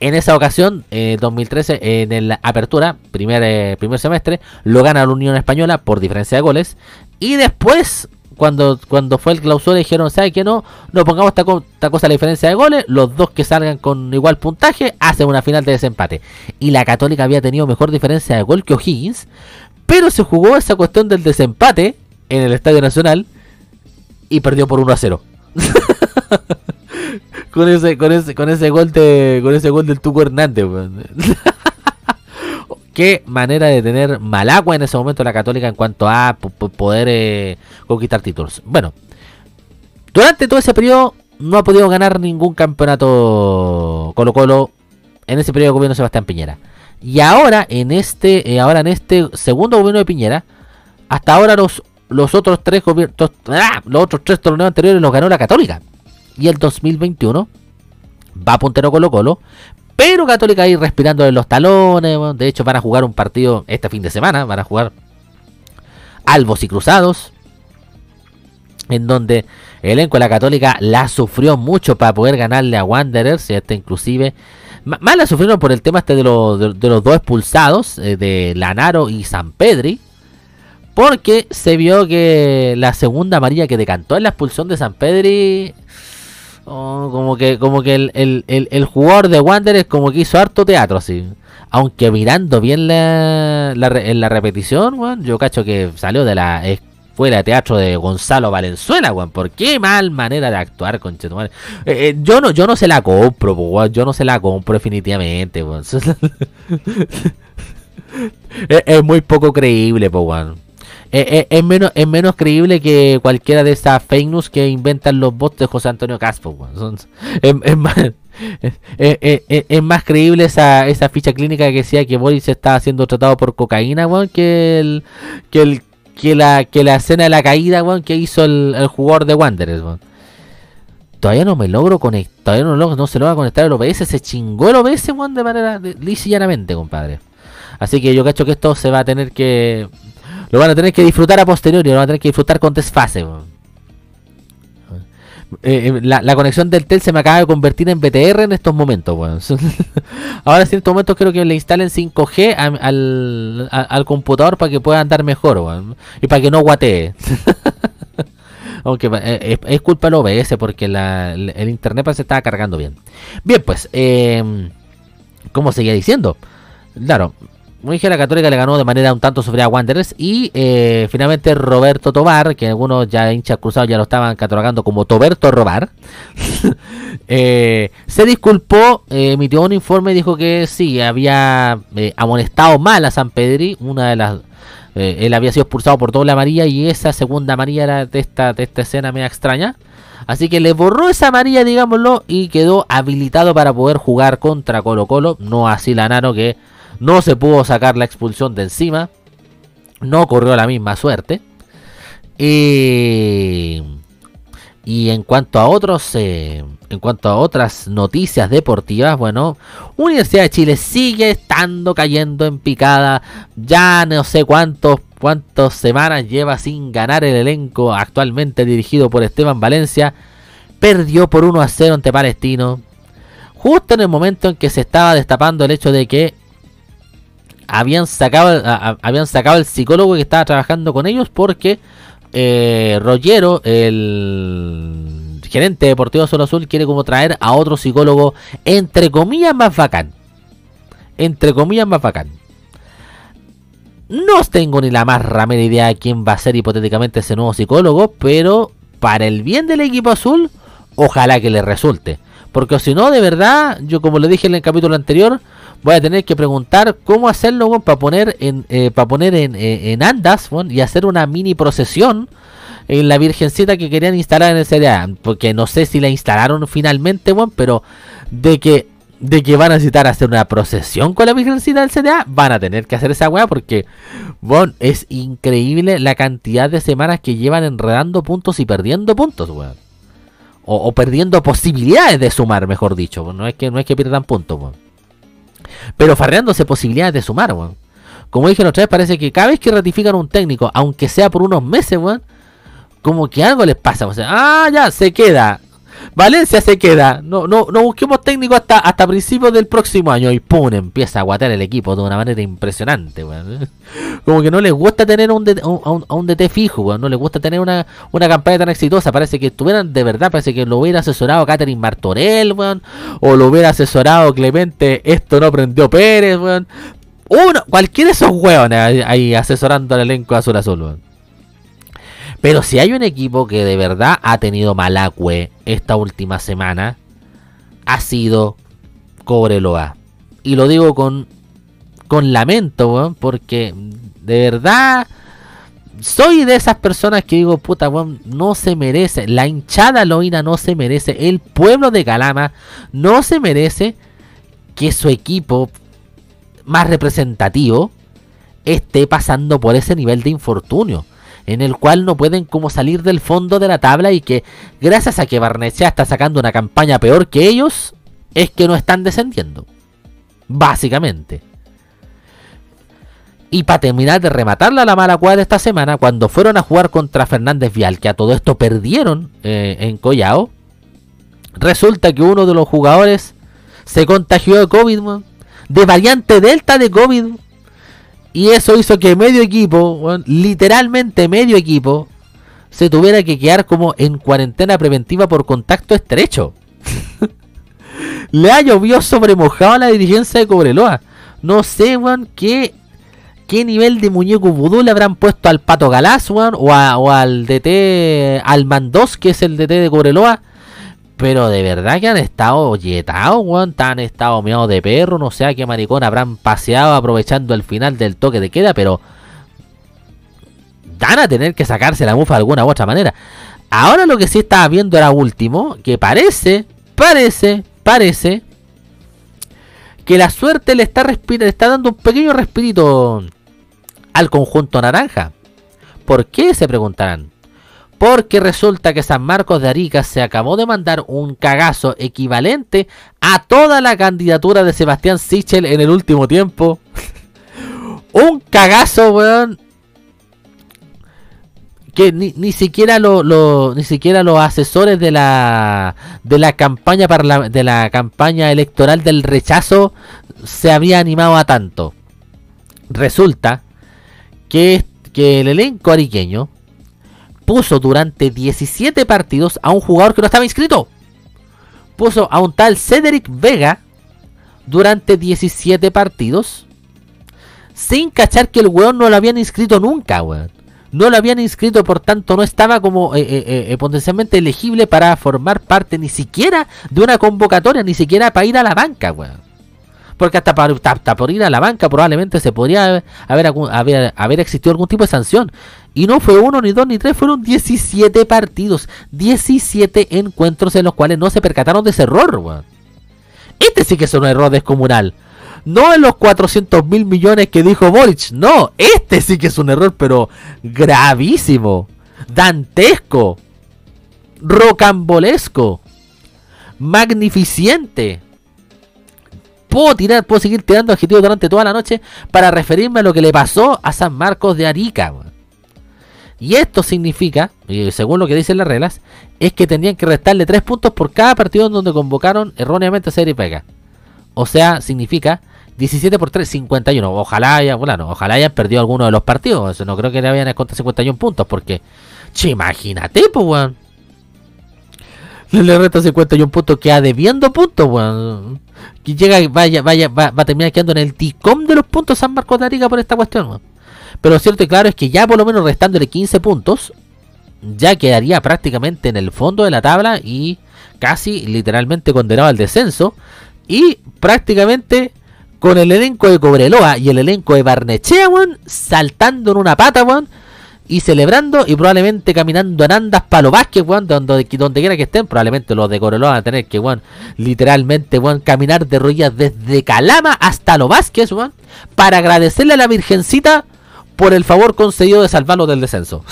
en esa ocasión, eh, 2013, en el apertura, primer, eh, primer semestre, lo gana la Unión Española por diferencia de goles. Y después, cuando, cuando fue el clausura, dijeron, ¿sabe qué no? No pongamos esta, co- esta cosa la diferencia de goles. Los dos que salgan con igual puntaje hacen una final de desempate. Y la Católica había tenido mejor diferencia de gol que O'Higgins. Pero se jugó esa cuestión del desempate en el Estadio Nacional y perdió por 1 a 0. con ese, con ese, con ese gol de, con ese gol del Tuco Hernández. Qué manera de tener mal agua en ese momento la Católica en cuanto a po- po- poder eh, conquistar títulos. Bueno, durante todo ese periodo no ha podido ganar ningún campeonato Colo Colo en ese periodo de gobierno de Sebastián Piñera. Y ahora en este, eh, ahora en este segundo gobierno de Piñera, hasta ahora los, los otros tres gobiernos, ¡ah! los otros tres torneos anteriores los ganó la Católica. Y el 2021 va puntero Colo Colo, pero Católica ahí respirando en los talones. de hecho, van a jugar un partido este fin de semana. Van a jugar Albos y Cruzados. En donde el elenco de la Católica la sufrió mucho para poder ganarle a Wanderers. Y este inclusive. Más la sufrieron por el tema este de, los- de- de los dos expulsados. eh, de Lanaro y San Pedri. Porque se vio que la segunda amarilla que decantó en la expulsión de San Pedri. Oh, como que, como que el, el, el, jugador de Wanderers como que hizo harto teatro así. Aunque mirando bien la, la la repetición, yo cacho que salió de la escuela de teatro de Gonzalo Valenzuela, weón. ¿Por qué mal manera de actuar, conchetumare? Eh, eh, yo no, yo no se la compro, weón. Yo no se la compro definitivamente, weón. es, muy poco creíble, weón. Eh, eh, es, menos, es menos creíble que cualquiera de esas fake news que inventan los bots de José Antonio Caspo. Son- Es, más, es, más creíble esa, esa ficha clínica que decía que Boris estaba siendo tratado por cocaína, weón, que el, que el que la que la escena de la caída, weón, que hizo el, jugador de Wanderers. Todavía no me logro conectar, todavía no, logro- no se logra conectar el OBS, se chingó el OBS, de manera lisa y llanamente, compadre. Así que yo cacho que esto se va a tener que lo van a tener que disfrutar a posteriori, lo van a tener que disfrutar con desfase. Eh, eh, la, la conexión del Tel se me acaba de convertir en BTR en estos momentos. Ahora en estos momentos creo que le instalen 5G a- al, al computador para que pueda andar mejor y para que no guatee. Aunque eh, es, culpa del OBS porque el, el internet se estaba cargando bien. Bien, pues, eh, como seguía diciendo, claro, como dije, la Católica le ganó de manera un tanto sobre a Wanderers y eh, finalmente Roberto Tobar, que algunos ya hinchas cruzados ya lo estaban catalogando como Toberto Robar, eh, se disculpó, eh, emitió un informe y dijo que sí, había amonestado mal a San Pedri, una de las... él había sido expulsado por doble amarilla y esa segunda amarilla era de esta, de esta escena media extraña. Así que le borró esa amarilla, digámoslo, y quedó habilitado para poder jugar contra Colo Colo. No así Lanaro que no se pudo sacar la expulsión de encima. No corrió la misma suerte. Y, y en cuanto a otros, eh, en cuanto a otras noticias deportivas, bueno, Universidad de Chile sigue estando cayendo en picada. Ya no sé cuántos cuántas semanas lleva sin ganar el elenco actualmente dirigido por Esteban Valencia. Perdió por 1 a 0 ante Palestino. Justo en el momento en que se estaba destapando el hecho de que habían sacado, habían sacado el psicólogo que estaba trabajando con ellos porque eh, Rollero, el gerente deportivo Solo Azul, quiere como traer a otro psicólogo entre comillas más bacán. Entre comillas más bacán. No tengo ni la más ramera idea de quién va a ser hipotéticamente ese nuevo psicólogo, pero para el bien del equipo azul, ojalá que le resulte. Porque si no, de verdad, yo como le dije en el capítulo anterior, voy a tener que preguntar cómo hacerlo weón, para poner en eh, para poner en, eh, andas y hacer una mini procesión en la virgencita que querían instalar en el CDA. Porque no sé si la instalaron finalmente, weón, pero de que de que van a necesitar hacer una procesión con la virgencita del CDA, van a tener que hacer esa weá porque weón, es increíble la cantidad de semanas que llevan enredando puntos y perdiendo puntos, weón. O, perdiendo posibilidades de sumar, mejor dicho. No es que no es que pierdan puntos, weón. pero farreándose posibilidades de sumar, weón. Como dije la otra vez, parece que cada vez que ratifican un técnico, aunque sea por unos meses, weón, como que algo les pasa. O sea, ah, ya, se queda. Valencia se queda. No, no, no busquemos técnico hasta, hasta principios del próximo año. Y pum, empieza a aguatar el equipo de una manera impresionante, weón. Como que no les gusta tener un DT, un- un DT fijo, weón. No les gusta tener una, una campaña tan exitosa. Parece que estuvieran de verdad, parece que lo hubiera asesorado Catherine Martorell, weón. O lo hubiera asesorado Clemente, esto no prendió Pérez, weón. Uno, cualquiera de esos weones ahí, ahí asesorando al elenco azul azul, weón. Pero si hay un equipo que de verdad ha tenido malacue esta última semana, ha sido Cobreloa. Y lo digo con, con lamento, weón, porque de verdad soy de esas personas que digo, puta, weón, no se merece. La hinchada loína no se merece. El pueblo de Calama no se merece que su equipo más representativo esté pasando por ese nivel de infortunio en el cual no pueden como salir del fondo de la tabla y que gracias a que Barnechea está sacando una campaña peor que ellos, es que no están descendiendo. Básicamente. Y para terminar de rematarla la mala cuadra esta semana, cuando fueron a jugar contra Fernández Vial, que a todo esto perdieron eh, en Collao, resulta que uno de los jugadores se contagió de COVID, de variante Delta de COVID. Y eso hizo que medio equipo, literalmente medio equipo, se tuviera que quedar como en cuarentena preventiva por contacto estrecho. Le ha llovido sobre mojado a la dirigencia de Cobreloa. No sé, weón, qué, qué nivel de muñeco vudú le habrán puesto al Pato Galás, weón, o, a- al DT, al Mandós, que es el DT de Cobreloa. Pero de verdad que han estado yetados, weón. Han estado meados de perro. No sé a qué maricón habrán paseado aprovechando el final del toque de queda. Pero van a tener que sacarse la mufa de alguna u otra manera. Ahora lo que sí estaba viendo era último. Que parece, parece, parece. Que la suerte le está, le está dando un pequeño respirito al conjunto naranja. ¿Por qué? Se preguntarán. Porque resulta que San Marcos de Arica se acabó de mandar un cagazo equivalente a toda la candidatura de Sebastián Sichel en el último tiempo. un cagazo, weón. Que ni, ni siquiera lo, lo- ni siquiera los asesores de la de la campaña parla- de la campaña electoral del rechazo se había animado a tanto. Resulta que, que el elenco ariqueño puso durante 17 partidos a un jugador que no estaba inscrito. Puso a un tal Cedric Vega durante 17 partidos. Sin cachar que el weón no lo habían inscrito nunca, weón. No lo habían inscrito, por tanto no estaba como eh, eh, eh, potencialmente elegible para formar parte ni siquiera de una convocatoria, ni siquiera para ir a la banca, weón. Porque hasta, por ir a la banca probablemente se podría haber, haber existido algún tipo de sanción. Y no fue uno, ni dos, ni tres, fueron 17 partidos. 17 encuentros en los cuales no se percataron de ese error, weón. Este sí que es un error descomunal. No en los 400 mil millones que dijo Boric. No, este sí que es un error, pero gravísimo. Dantesco. Rocambolesco. Magnificente. Puedo tirar, puedo seguir tirando adjetivos durante toda la noche para referirme a lo que le pasó a San Marcos de Arica. weón. Y esto significa, según lo que dicen las reglas, es que tenían que restarle 3 puntos por cada partido en donde convocaron erróneamente a Cedric Vega. O sea, significa 17 por 3, 51. Ojalá haya, bueno, ojalá hayan perdido alguno de los partidos. No creo que le vayan a contar 51 puntos, porque, che, imagínate, pues, weón. Le resta 51 puntos, queda debiendo puntos, weón. Que llega, vaya, vaya, va, va a terminar quedando en el TICOM de los puntos San Marcos de Arica por esta cuestión, weón. Pero lo cierto y claro es que ya por lo menos restándole 15 puntos, ya quedaría prácticamente en el fondo de la tabla y casi literalmente condenado al descenso. Y prácticamente con el elenco de Cobreloa y el elenco de Barnechea, weón, saltando en una pata, weón, y celebrando y probablemente caminando en andas para los Vázquez, weón, donde, quiera que estén, probablemente los de Cobreloa van a tener que, weón, literalmente, weón, caminar de rodillas desde Calama hasta los Vázquez, weón, para agradecerle a la Virgencita por el favor concedido de salvarlo del descenso.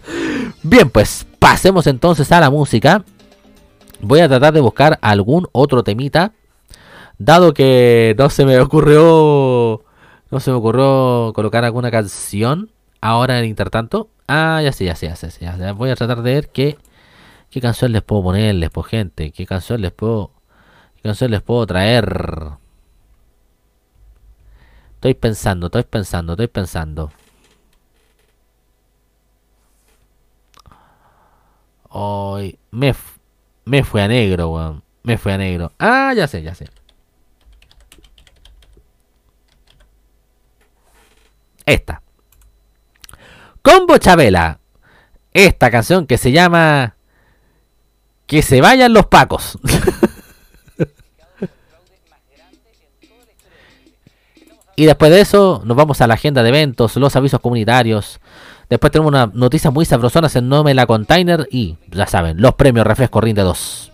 Bien, pues pasemos entonces a la música. voy a tratar de buscar algún otro temita. Dado que no se me ocurrió. No se me ocurrió colocar alguna canción. Ahora en intertanto. Ah, ya sé, ya sé, ya sé, ya sé. Voy a tratar de ver qué, qué canción les puedo ponerles, por gente. Qué canción les puedo. ¿Qué canción les puedo traer? Estoy pensando, estoy pensando, estoy pensando. Me, me fue a negro, weón. Me fue a negro. Ah, ya sé, ya sé. Esta. Combo Chabela. Esta canción que se llama Que se vayan los pacos. y después de eso nos vamos a la agenda de eventos, los avisos comunitarios. Después tenemos una noticia muy sabrosona en No Me La Container y ya saben, los premios Refresco Rinde 2.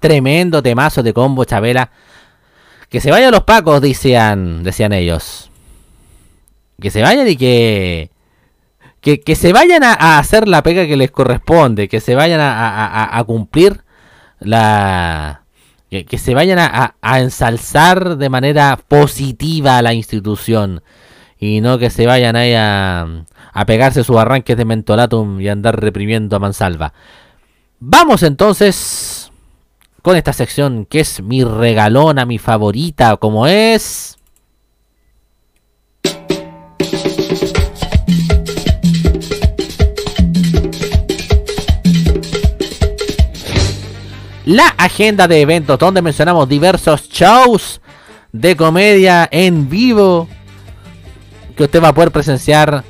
Tremendo temazo de combo Chabela. Que se vayan los pacos, decían, decían ellos. Que se vayan y que. Que, que se vayan a, hacer la pega que les corresponde. Que se vayan a, a- cumplir la. Que, que se vayan a ensalzar de manera positiva a la institución. Y no que se vayan ahí a, a pegarse sus arranques de mentolatum y andar reprimiendo a mansalva. Vamos entonces con esta sección que es mi regalona, mi favorita, como es... La agenda de eventos donde mencionamos diversos shows de comedia en vivo que usted va a poder presenciar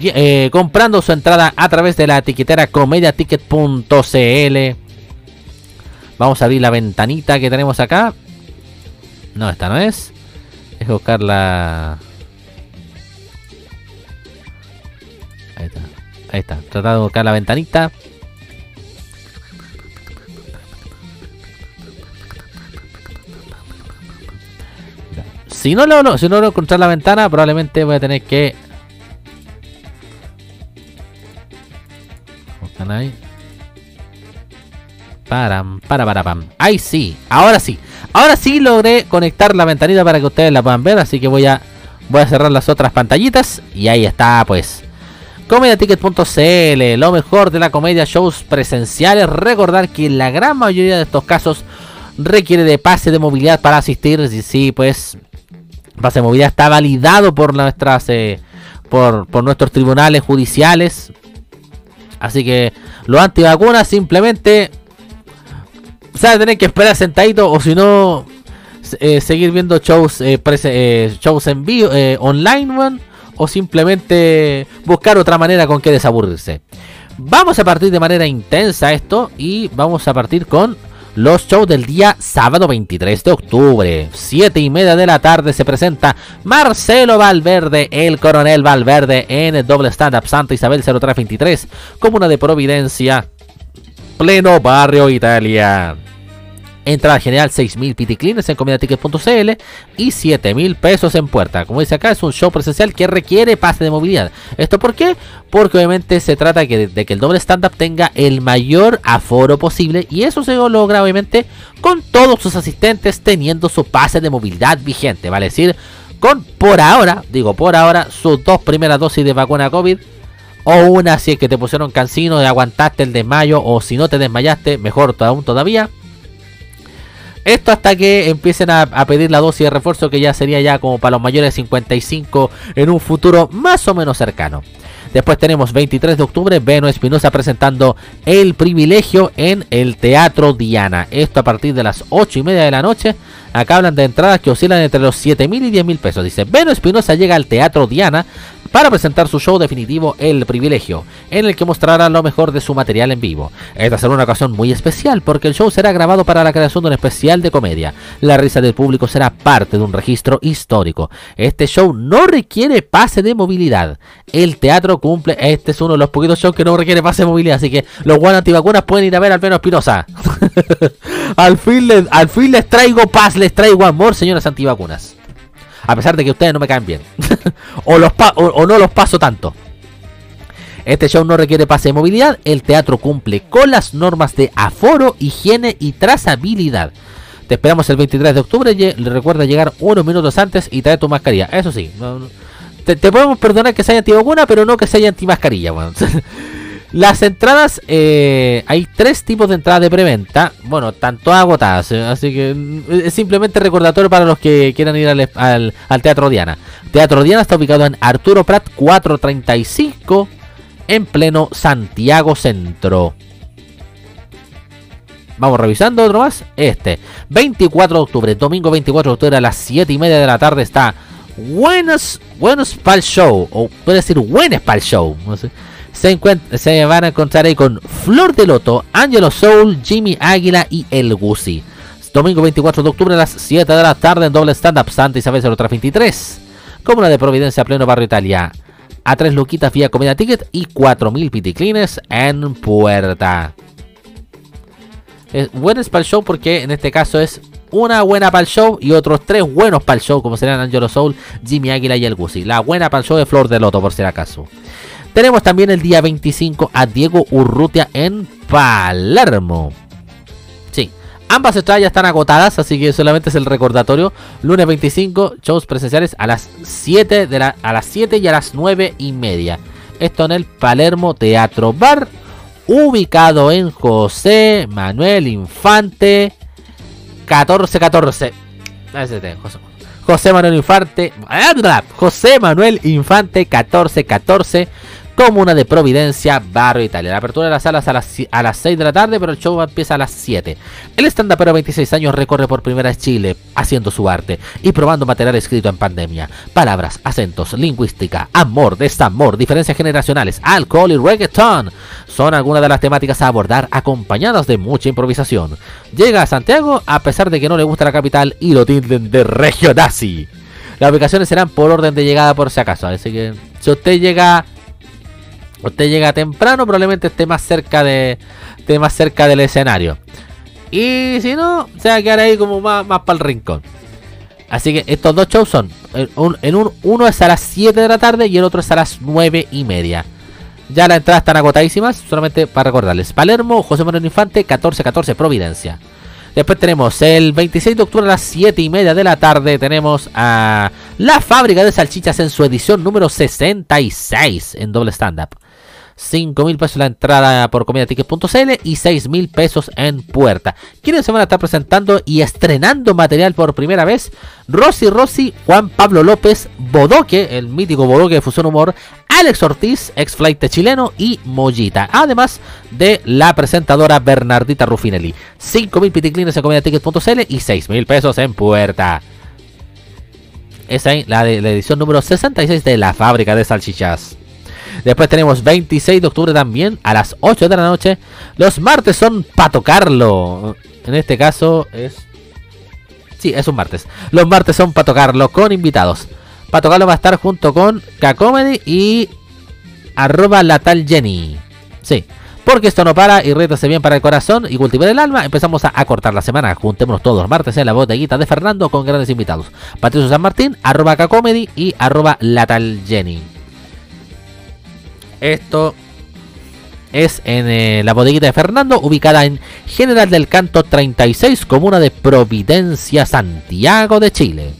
eh, comprando su entrada a través de la tiquetera comediaticket.cl. Vamos a abrir la ventanita que tenemos acá. No, esta no es. Es buscar la. Ahí está. Ahí está. Tratar de buscar la ventanita. Si no logro, si no logro encontrar la ventana, probablemente voy a tener que. Buscan ahí. Param, para, para, pam. Ahí sí, ahora sí. Ahora sí logré conectar la ventanita para que ustedes la puedan ver. Así que voy a, voy a cerrar las otras pantallitas. Y ahí está, pues. Comediaticket.cl, lo mejor de la comedia, shows presenciales. Recordar que la gran mayoría de estos casos requiere de pase de movilidad para asistir. Y sí, pues pase de movilidad está validado por nuestras eh, por, por nuestros tribunales judiciales. Así que los antivacunas simplemente se van a tener que esperar sentadito o si no eh, seguir viendo shows eh, eh, shows en vivo online weón, o simplemente buscar otra manera con que desaburrirse. Vamos a partir de manera intensa esto y vamos a partir con los shows del día sábado 23 de octubre. 7 y media de la tarde se presenta Marcelo Valverde, el coronel Valverde en el doble stand-up Santa Isabel 0323, comuna de Providencia, pleno barrio Italia. Entrada general 6.000 piticlines en comediaticket.cl y 7.000 pesos en puerta. Como dice acá, es un show presencial que requiere pase de movilidad. ¿Esto por qué? Porque obviamente se trata de que el doble stand-up tenga el mayor aforo posible y eso se logra obviamente con todos sus asistentes teniendo su pase de movilidad vigente. Vale decir, con por ahora, digo por ahora, sus dos primeras dosis de vacuna COVID o una si es que te pusieron cansino y aguantaste el desmayo o si no te desmayaste, mejor aún todavía. Esto hasta que empiecen a, a pedir la dosis de refuerzo que ya sería ya como para los mayores de 55 en un futuro más o menos cercano. Después tenemos 23 de octubre, Beno Espinosa presentando El Privilegio en el Teatro Diana. Esto a partir de las 8 y media de la noche. Acá hablan de entradas que oscilan entre los 7 mil y 10 mil pesos. Dice, Beno Espinosa llega al Teatro Diana para presentar su show definitivo El Privilegio, en el que mostrará lo mejor de su material en vivo. Esta será una ocasión muy especial porque el show será grabado para la creación de un especial de comedia. La risa del público será parte de un registro histórico. Este show no requiere pase de movilidad. El teatro cumple, este es uno de los poquitos shows que no requiere pase de movilidad, así que los guanos antivacunas pueden ir a ver al Beno Espinosa. al, fin les, al fin les traigo paz, les traigo amor, señoras antivacunas. A pesar de que ustedes no me caen bien. o, no los paso tanto. Este show no requiere pase de movilidad. El teatro cumple con las normas de aforo, higiene y trazabilidad. Te esperamos el 23 de octubre. Recuerda llegar unos minutos antes y traer tu mascarilla. Eso sí. te, podemos perdonar que sea antivacuna, pero no que sea antimascarilla. weón. Las entradas, eh, hay tres tipos de entradas de preventa. Bueno, están todas agotadas. eh, Así que mm, es simplemente recordatorio para los que quieran ir al, al- Teatro Diana. Teatro Diana está ubicado en Arturo Prat 435, en pleno Santiago Centro. Vamos revisando otro más. Este, 24 de octubre, domingo 24 de octubre a las 7 y media de la tarde está Buenos, buenos para el show. O puede decir buenas para el show. No sé. Se, van a encontrar ahí con Flor de Loto, Angelo Soul, Jimmy Águila y El Gusi. Domingo 24 de octubre a las 7 de la tarde en doble stand-up Santa Isabel 0323. Comuna de Providencia, pleno barrio Italia. A 3 luquitas vía comida ticket y 4000 piticlines en puerta. Es buenas para el show porque en este caso es una buena para el show y otros tres buenos para el show, como serían Angelo Soul, Jimmy Águila y el Gusi. La buena para el show de Flor de Loto, por si acaso. Tenemos también el día 25 a Diego Urrutia en Palermo. Sí, ambas ya están agotadas, así que solamente es el recordatorio. Lunes 25, shows presenciales a las 7, de la, a las 7 y a las 9 y media. Esto en el Palermo Teatro Bar, ubicado en José Manuel Infante 1414. Ese José, José Manuel Infante. José Manuel Infante 1414. Comuna de Providencia, Barrio Italia. La apertura de las salas a las, a las 6 de la tarde, pero el show empieza a las 7. El stand pero 26 años recorre por primera vez Chile, haciendo su arte y probando material escrito en pandemia. Palabras, acentos, lingüística, amor, desamor, diferencias generacionales, alcohol y reggaeton son algunas de las temáticas a abordar acompañadas de mucha improvisación. Llega a Santiago a pesar de que no le gusta la capital y lo tilden de regionazi. Las ubicaciones serán por orden de llegada por si acaso, así que si usted llega usted llega temprano, probablemente esté más cerca de esté más cerca del escenario. Y si no, se va a quedar ahí como más, más para el rincón. Así que estos dos shows son. En en un- uno es a las 7 de la tarde y el otro es a las 9 y media. Ya las entradas están agotadísimas, solamente para recordarles. Palermo, José Manuel Infante, 1414 Providencia. Después tenemos el 26 de octubre a las 7 y media de la tarde. Tenemos a La Fábrica de Salchichas en su edición número 66 en doble stand-up. 5 mil pesos la entrada por comidatickets.cl y 6 mil pesos en puerta. ¿Quiénes se van a estar presentando y estrenando material por primera vez? Rosy Rossi, Juan Pablo López, Bodoque, el mítico Bodoque de Fusión Humor, Alex Ortiz, ex flight chileno y Mollita. Además de la presentadora Bernardita Rufinelli. 5 mil piticlines en comidatickets.cl y 6 mil pesos en puerta. Esa es la, de, la edición número 66 de la fábrica de salchichas. Después tenemos 26 de octubre también a las 8 de la noche. Los martes son para tocarlo. En este caso es... Sí, es un martes. Los martes son para tocarlo con invitados. Para tocarlo va a estar junto con K-Comedy y arroba la tal Jenny. Sí. Porque esto no para y rétase bien para el corazón y cultivar el alma. Empezamos a, a cortar la semana. Juntémonos todos los martes en la bodeguita de Fernando con grandes invitados. Patricio San Martín, arroba K-Comedy y arroba la tal Jenny. Esto es en eh, la bodeguita de Fernando, ubicada en General del Canto 36, comuna de Providencia, Santiago de Chile.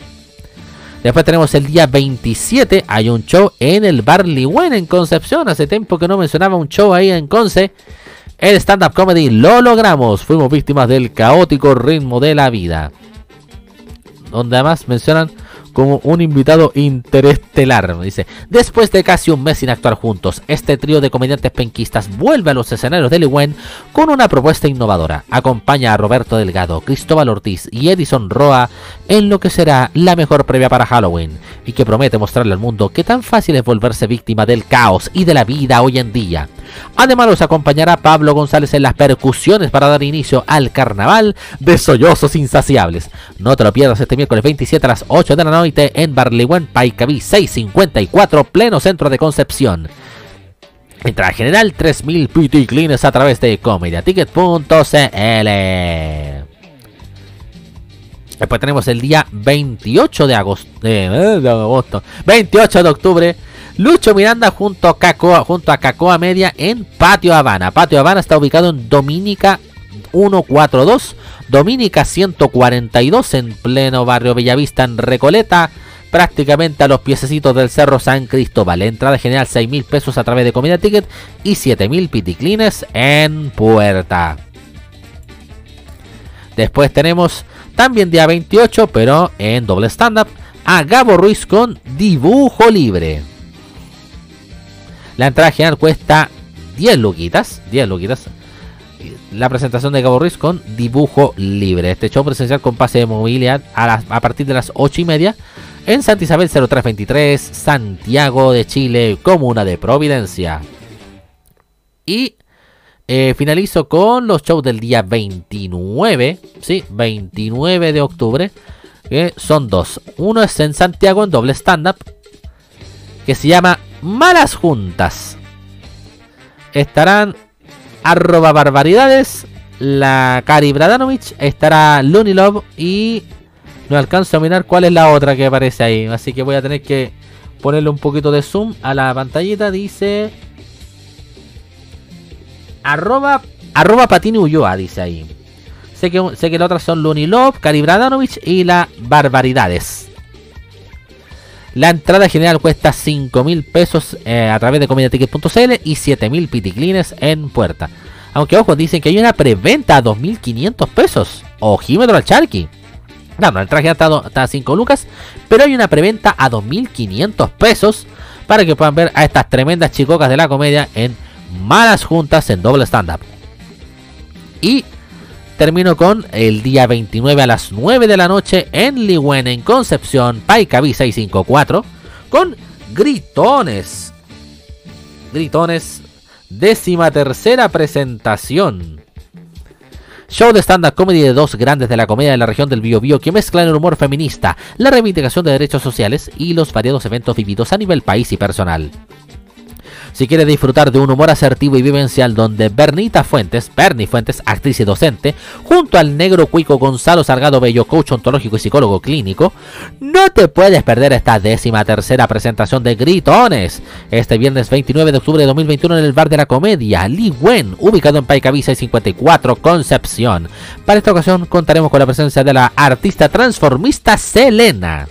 Después tenemos el día 27, hay un show en el Bar Ligüen en Concepción. Hace tiempo que no mencionaba un show ahí en Conce. El stand-up comedy lo logramos. Fuimos víctimas del caótico ritmo de la vida. Donde además mencionan como un invitado interestelar. Dice, después de casi un mes sin actuar juntos, este trío de comediantes penquistas vuelve a los escenarios de Ligüen con una propuesta innovadora. Acompaña a Roberto Delgado, Cristóbal Ortiz y Edison Roa en lo que será la mejor previa para Halloween y que promete mostrarle al mundo que tan fácil es volverse víctima del caos y de la vida hoy en día. Además los acompañará Pablo González en las percusiones para dar inicio al carnaval de sollozos insaciables. No te lo pierdas este miércoles 27 a las 8 de la noche en Barligüen, Paicaví 654, pleno centro de Concepción. Entrada general 3000 PT Cleans a través de comediaticket.cl. Después tenemos el día 28 de agosto, eh, de agosto 28 de octubre. Lucho Miranda junto a Cacoa, junto a Cacoa Media en Patio Habana. Patio Habana está ubicado en Dominica 142, Dominica 142 en pleno barrio Bellavista en Recoleta, prácticamente a los piececitos del Cerro San Cristóbal. Entrada general 6 mil pesos a través de Comida Ticket y 7 mil piticlines en puerta. Después tenemos también día 28, pero en doble stand-up, a Gabo Ruiz con dibujo libre. La entrada general cuesta 10 luquitas, 10 luquitas. La presentación de Gabo Ruiz con dibujo libre. Este show presencial con pase de movilidad a, las- a partir de las 8 y media en Santa Isabel 0323, Santiago de Chile, comuna de Providencia. Y eh, finalizo con los shows del día 29, sí, 29 de octubre, que son dos. Uno es en Santiago en doble stand-up, que se llama Malas Juntas. Estarán arroba barbaridades, la Cari Bradanovic, estará Looney Love y no alcanzo a mirar cuál es la otra que aparece ahí. Así que voy a tener que ponerle un poquito de zoom a la pantallita. Dice arroba, arroba Patini Ulloa, dice ahí. Sé que, sé que las otras son Looney Love, Cari Bradanovic y la Barbaridades. La entrada general cuesta 5 mil pesos eh, a través de comediaticket.cl y 7 mil piticlines en puerta. Aunque ojo, dicen que hay una preventa a 2.500 pesos. Ojímetro al charqui. Claro, el traje está, a 5 lucas, pero hay una preventa a 2.500 pesos para que puedan ver a estas tremendas chicocas de la comedia en Malas Juntas en doble stand-up. Y termino con el día 29 a las 9 de la noche en Ligüen, en Concepción, Paicaví 654, con Gritones. Gritones, décima tercera presentación. Show de stand-up comedy de dos grandes de la comedia de la región del Biobío que mezclan el humor feminista, la reivindicación de derechos sociales y los variados eventos vividos a nivel país y personal. Si quieres disfrutar de un humor asertivo y vivencial donde Bernita Fuentes, Bernie Fuentes, actriz y docente, junto al negro cuico Gonzalo Sargado Bello, coach ontológico y psicólogo clínico, no te puedes perder esta décima tercera presentación de Gritones, este viernes 29 de octubre de 2021 en el Bar de la Comedia, Li Wen, ubicado en Paicaví 654, Concepción. Para esta ocasión contaremos con la presencia de la artista transformista Selena.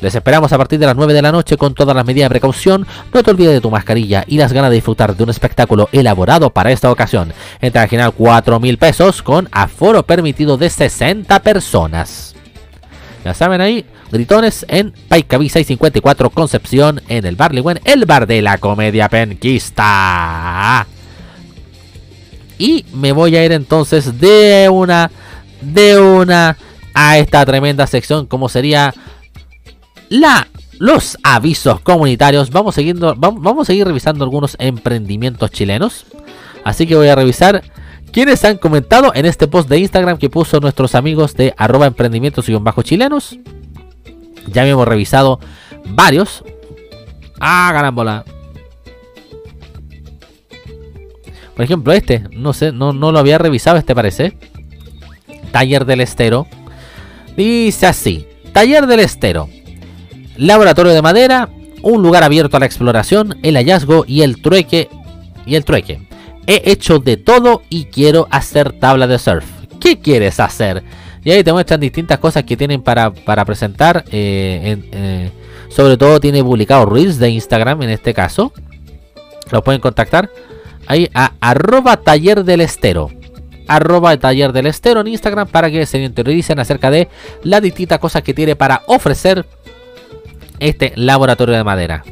Les esperamos a partir de las 9 de la noche con todas las medidas de precaución. No te olvides de tu mascarilla y las ganas de disfrutar de un espectáculo elaborado para esta ocasión. Entra al final 4 mil pesos con aforo permitido de 60 personas. Ya saben ahí, gritones en Paicaví 654 Concepción en el Bar Ligüen, el bar de la comedia penquista. Y me voy a ir entonces de una, de una a esta tremenda sección como sería la, los avisos comunitarios. Vamos, siguiendo, vamos, a seguir revisando algunos emprendimientos chilenos. Así que voy a revisar quienes han comentado en este post de Instagram que puso nuestros amigos de arroba emprendimientos y bajo chilenos. Ya hemos revisado varios. Ah, carambola. Por ejemplo, este, no sé, no, no lo había revisado, este parece. Taller del Estero. Dice así: Taller del Estero. Laboratorio de madera, un lugar abierto a la exploración, el hallazgo y el trueque. Y el trueque. He hecho de todo y quiero hacer tabla de surf. ¿Qué quieres hacer? Y ahí te muestran distintas cosas que tienen para, para presentar. eh, eh, sobre todo tiene publicado Reels de Instagram en este caso. Lo pueden contactar ahí a arroba taller del estero. Arroba taller del estero en Instagram para que se interioricen acerca de las distintas cosas que tiene para ofrecer este laboratorio de madera.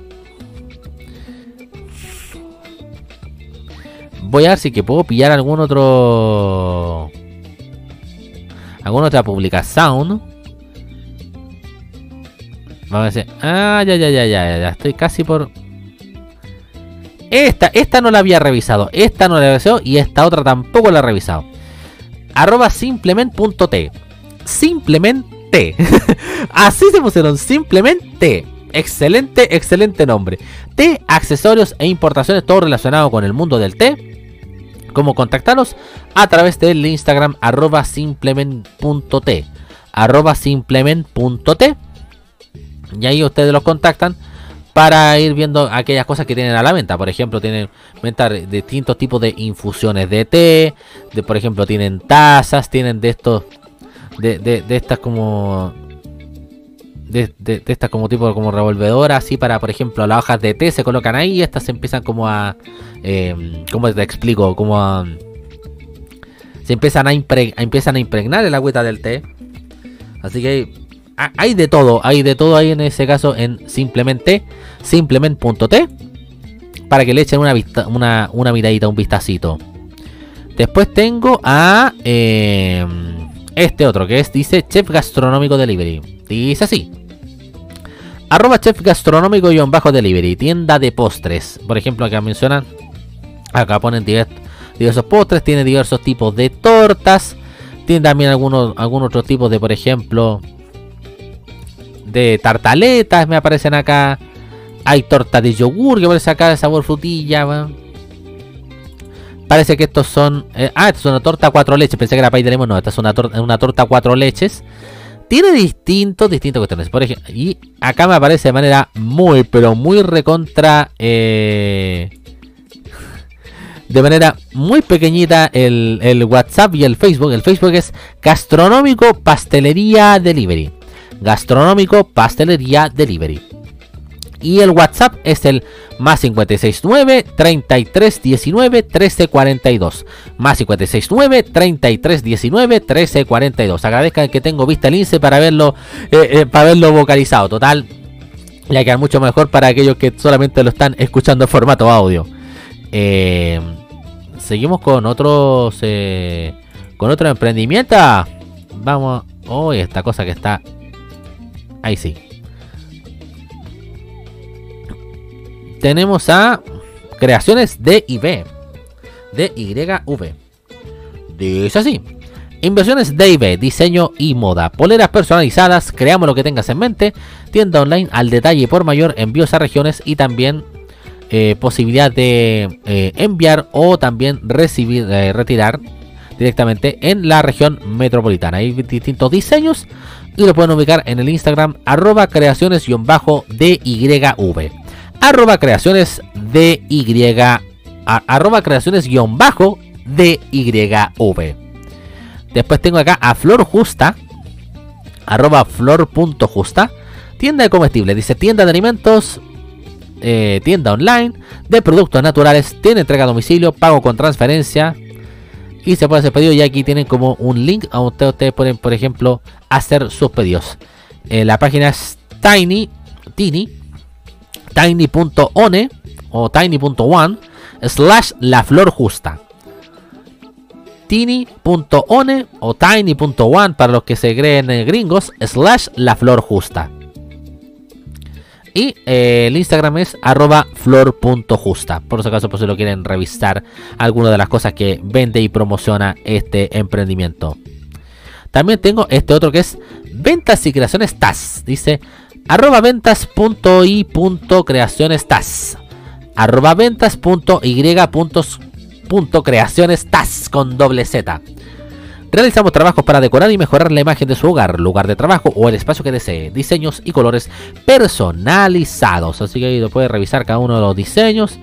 Voy a ver si que puedo pillar algún otro. Alguna otra publicación. Vamos a decir. Ah, ya, ya, ya, ya, ya. Estoy casi por. Esta, esta no la había revisado. Esta no la había revisado. Y esta otra tampoco la he revisado. Arroba simplement.t. Simplemente. Así se pusieron. Simplemente. Excelente, excelente nombre. T, accesorios e importaciones, todo relacionado con el mundo del té. Cómo contactarlos a través del Instagram arroba simplement.t. Arroba simplement.t. Y ahí ustedes los contactan para ir viendo aquellas cosas que tienen a la venta. Por ejemplo, tienen venta distintos tipos de infusiones de té. De, por ejemplo, tienen tazas, tienen de estos. De, de estas como. De, de, estas como tipo como revolvedoras, así para, por ejemplo, las hojas de té se colocan ahí y estas se empiezan como a. Eh, ¿Cómo te explico? Como a. Se empiezan a, impre- a- empiezan a impregnar el agüita del té. Así que ha- hay de todo, hay de todo ahí en ese caso en simplemente simplemente.t para que le echen una, vista, una, una miradita, un vistacito. Después tengo a eh, este otro que es, dice Chef Gastronómico Delivery. Dice así. Arroba Chef Gastronómico y bajo delivery. Tienda de postres. Por ejemplo, acá mencionan. Acá ponen divers- diversos postres. Tiene diversos tipos de tortas. Tiene también algunos, algunos otros tipos de, por ejemplo, de tartaletas. Me aparecen acá. Hay torta de yogur que aparece acá de sabor frutilla. Parece que estos son. eh, ah, esta es una torta cuatro leches. Pensé que era pay de limón. No, esta es una, torta una torta cuatro leches. Tiene distintos, distintos cuestiones. Por ejemplo, y acá me aparece de manera muy, pero muy recontra. eh, de manera muy pequeñita el, el WhatsApp y el Facebook. El Facebook es Gastronómico Pastelería Delivery. Gastronómico Pastelería Delivery. Y el WhatsApp es el más 569 33 19 13 42. Más 569 33 19 13 42. Agradezcan que tengo vista el INSE para verlo, eh, eh, para verlo vocalizado. Total, Le va a quedar mucho mejor para aquellos que solamente lo están escuchando en formato audio. Eh, seguimos con otros. con otro emprendimiento. Vamos. Oh, esta cosa que está. Ahí sí. Tenemos a creaciones de IB. De YV. Dice así. Inversiones de IB, diseño y moda. Poleras personalizadas, creamos lo que tengas en mente. Tienda online al detalle por mayor, envíos a regiones y también eh, posibilidad de eh, enviar o también recibir, eh, retirar directamente en la región metropolitana. Hay distintos diseños y lo pueden ubicar en el Instagram arroba creaciones-dyv. Arroba creaciones DY a- arroba creaciones-dyv. Después tengo acá a Flor Justa, arroba flor.justa, tienda de comestibles, dice tienda de alimentos, eh, tienda online de productos naturales, tiene entrega a domicilio, pago con transferencia y se puede hacer pedido y aquí tienen como un link a donde ustedes pueden, por ejemplo, hacer sus pedidos. Eh, la página es tiny, tiny, tiny.one o tiny.one slash la flor justa tiny.one o tiny.one para los que se creen eh, gringos slash la flor justa y eh, el Instagram es arroba flor.justa. Por si acaso, por si lo quieren revisar alguna de las cosas que vende y promociona este emprendimiento. También tengo este otro que es ventas y creaciones TAS. Dice arroba ventas.y.creaciones TAS. Arroba ventas.y.creaciones TAS con doble Z. Realizamos trabajos para decorar y mejorar la imagen de su hogar, lugar de trabajo o el espacio que desee. Diseños y colores personalizados. Así que ahí lo puede revisar cada uno de los diseños.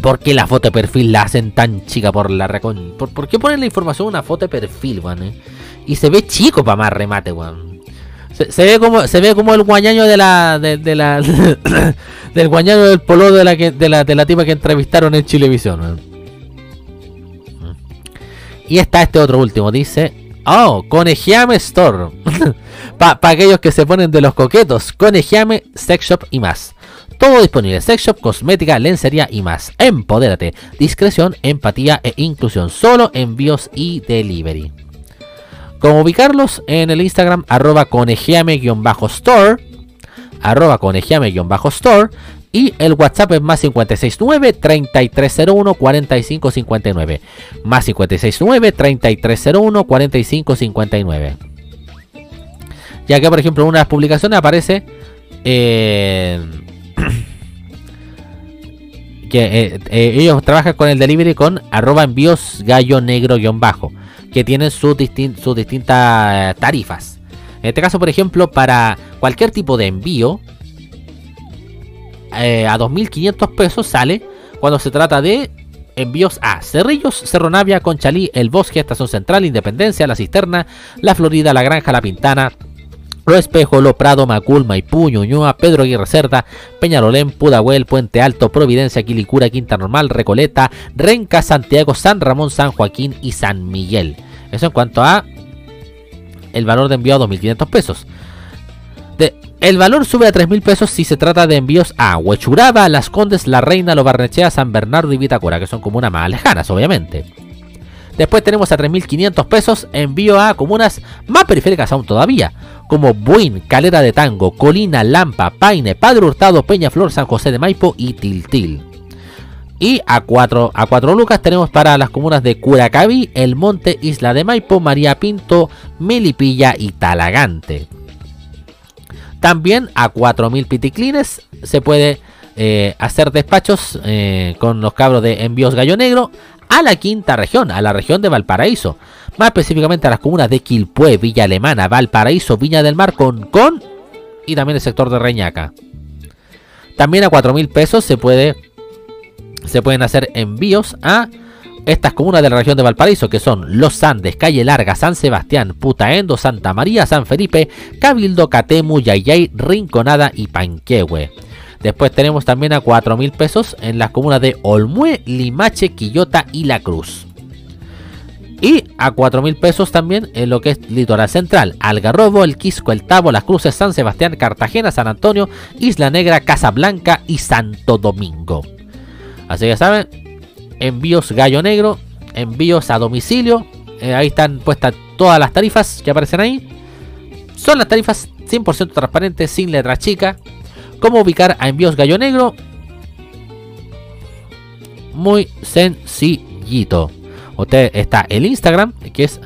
¿Por qué la foto de perfil la hacen tan chica por la recon... ¿Por, por qué ponen la información una foto de perfil, weón? eh? Y se ve chico para más remate, weón. Se, ve como se ve como el guañaño de la de, la del guañaño del polo de la que de la de la tipa que entrevistaron en Chilevisión. Y está este otro último, dice. Oh, Conejiame Store. Para aquellos que se ponen de los coquetos. Conejiame Sex Shop y más. Todo disponible. Sex Shop, cosmética, lencería y más. Empodérate. Discreción, empatía e inclusión. Solo envíos y delivery. Como ubicarlos en el Instagram arroba conejiame-store. Arroba conejiame-store. Y el WhatsApp es más 569 3301 4559. Más 569 3301 4559. Ya que por ejemplo en una de las publicaciones aparece eh, que eh, eh, ellos trabajan con el delivery con arroba envíos gallo negro guion bajo. Que tienen sus, distin- sus distintas eh, tarifas. En este caso, por ejemplo, para cualquier tipo de envío, eh, a 2.500 pesos sale cuando se trata de envíos a Cerrillos, Cerro Navia, Conchalí, El Bosque, Estación Central, Independencia, La Cisterna, La Florida, La Granja, La Pintana, Lo Espejo, Lo Prado, Macul, Maipú, Ñuñoa, Pedro Aguirre Cerda, Peñalolén, Pudahuel, Puente Alto, Providencia, Quilicura, Quinta Normal, Recoleta, Renca, Santiago, San Ramón, San Joaquín y San Miguel. Eso en cuanto a el valor de envío a 2.500 pesos. El valor sube a 3.000 pesos si se trata de envíos a Huechuraba, Las Condes, La Reina, Lo Barnechea, San Bernardo y Vitacura, que son comunas más lejanas, obviamente. Después tenemos a 3.500 pesos envío a comunas más periféricas aún todavía, como Buin, Calera de Tango, Colina, Lampa, Paine, Padre Hurtado, Peñaflor, San José de Maipo y Tiltil. Y a 4 a cuatro lucas tenemos para las comunas de Curacaví, El Monte, Isla de Maipo, María Pinto, Melipilla y Talagante. También a 4.000 piticlines se puede eh, hacer despachos eh, con los cabros de envíos Gallo Negro a la quinta región, a la región de Valparaíso. Más específicamente a las comunas de Quilpué, Villa Alemana, Valparaíso, Viña del Mar, Concón y también el sector de Reñaca. También a 4.000 pesos se puede se pueden hacer envíos a estas comunas de la región de Valparaíso, que son Los Andes, Calle Larga, San Sebastián, Putaendo, Santa María, San Felipe, Cabildo, Catemu, Yayay, Rinconada y Panquehue. Después tenemos también a 4 mil pesos en las comunas de Olmué, Limache, Quillota y La Cruz. Y a 4 mil pesos también en lo que es Litoral Central, Algarrobo, El Quisco, El Tabo, Las Cruces, San Sebastián, Cartagena, San Antonio, Isla Negra, Casablanca y Santo Domingo. Así que saben, envíos Gallo Negro, envíos a domicilio. eh, ahí están puestas todas las tarifas que aparecen ahí. Son las tarifas 100% transparentes, sin letra chica. ¿Cómo ubicar a envíos Gallo Negro? Muy sencillito. Usted está el Instagram, que es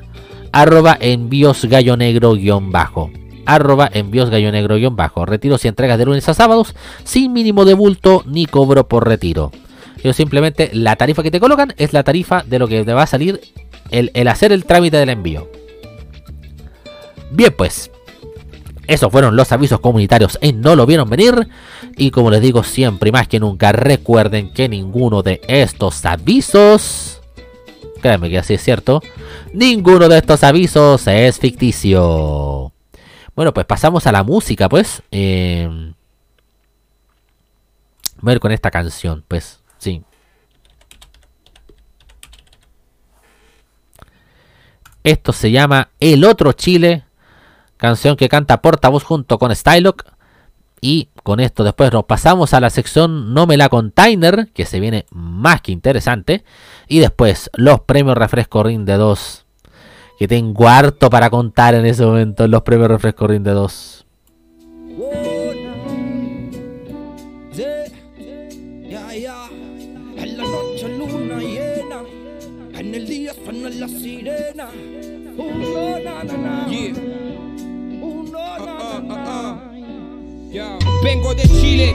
arroba envíos gallo negro guion bajo. Arroba envíos gallo negro guion bajo. Retiros y entregas de lunes a sábados sin mínimo de bulto ni cobro por retiro. Ellos simplemente la tarifa que te colocan es la tarifa de lo que te va a salir el hacer el trámite del envío. Bien pues. Esos fueron los avisos comunitarios en No lo vieron venir. Y como les digo siempre y más que nunca, recuerden que ninguno de estos avisos... Créanme que así es cierto. Ninguno de estos avisos es ficticio. Bueno, pues pasamos a la música, pues. Eh... Voy a ver con esta canción, pues. Sí. Esto se llama El Otro Chile. Canción que canta Portavoz junto con Stylock. Y con esto después nos pasamos a la sección No me la container, que se viene más que interesante. Y después los premios refresco Ring de 2. Que tengo harto para contar en ese momento los premios refresco Ring de 2. Vengo de Chile,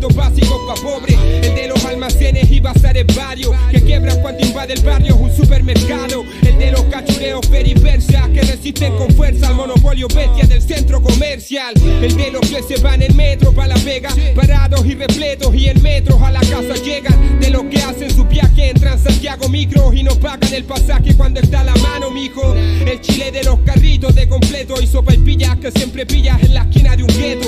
básicos pa' pobres. El de los almacenes y bazares varios, que quiebran cuando invade el barrio un supermercado. El de los cachureos periversa, que resisten con fuerza al monopolio bestia del centro comercial. El de los que se van en metro pa' la vega, parados y repletos y en metros a la casa llegan. De los que hacen su viaje en Transantiago Micro y no pagan el pasaje cuando está a la mano, mijo. El chile de los carritos de completo y sopa y pillas que siempre pillas en la esquina de un gueto.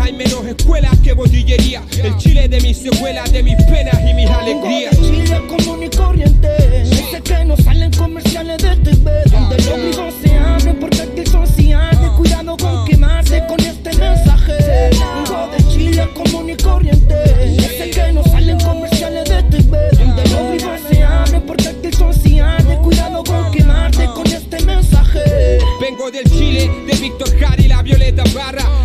Hay menos escuelas que botillería. El chile de mis secuelas, de mis penas y mis alegrías. Chile común y corriente. Ese que no salen comerciales de TV Donde los vivos se abren porque aquí son sociales Cuidado con quemarse con este mensaje. Vengo de Chile común y corriente. Ese que no salen comerciales de TV Donde los vivos se abren porque aquí son sociales Cuidado con quemarte con este mensaje. Vengo del Chile, de Víctor Jara y la Violeta Barra.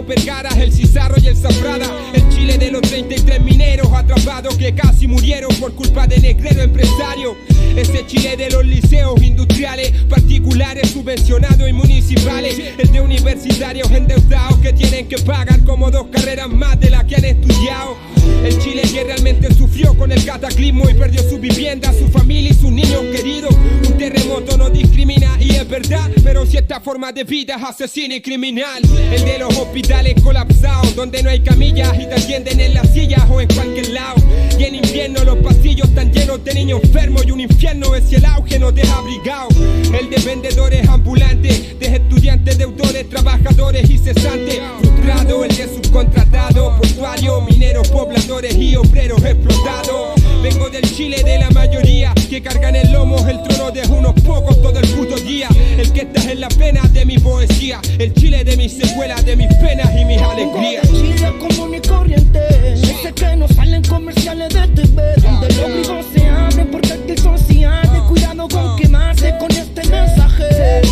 Vergara, el Cizarro y el Zafrada. El Chile de los 33 mineros atrapados que casi murieron por culpa de negrero empresario. Ese Chile de los liceos industriales, particulares, subvencionados y municipales. El de universitarios endeudados que tienen que pagar como dos carreras más de las que han estudiado. El Chile que realmente sufrió con el cataclismo y perdió su vivienda, su familia y sus niños queridos. Un terremoto no discrimina y es verdad, pero si esta forma de vida es asesina y criminal. El de los hospitales colapsados, donde no hay camillas y en las sillas o en cualquier lado. Y en invierno los pasillos están llenos de niños enfermos y un infierno es si el auge no te ha abrigado. El de vendedores ambulantes, de estudiantes, deudores, trabajadores y cesantes. Frustrado, el de subcontratado, portuario, mineros, pobladores y obreros explotados. Vengo del Chile de la mayoría que cargan el lomo el trono de unos pocos todo el puto día. El que está en la pena de mi poesía, el Chile de mis secuelas, de mis penas y mis alegrías. Vengo Chile común y corriente Ese que no salen comerciales de TV Donde los vivos se abren porque aquí son sociales Cuidado con quemarse con este mensaje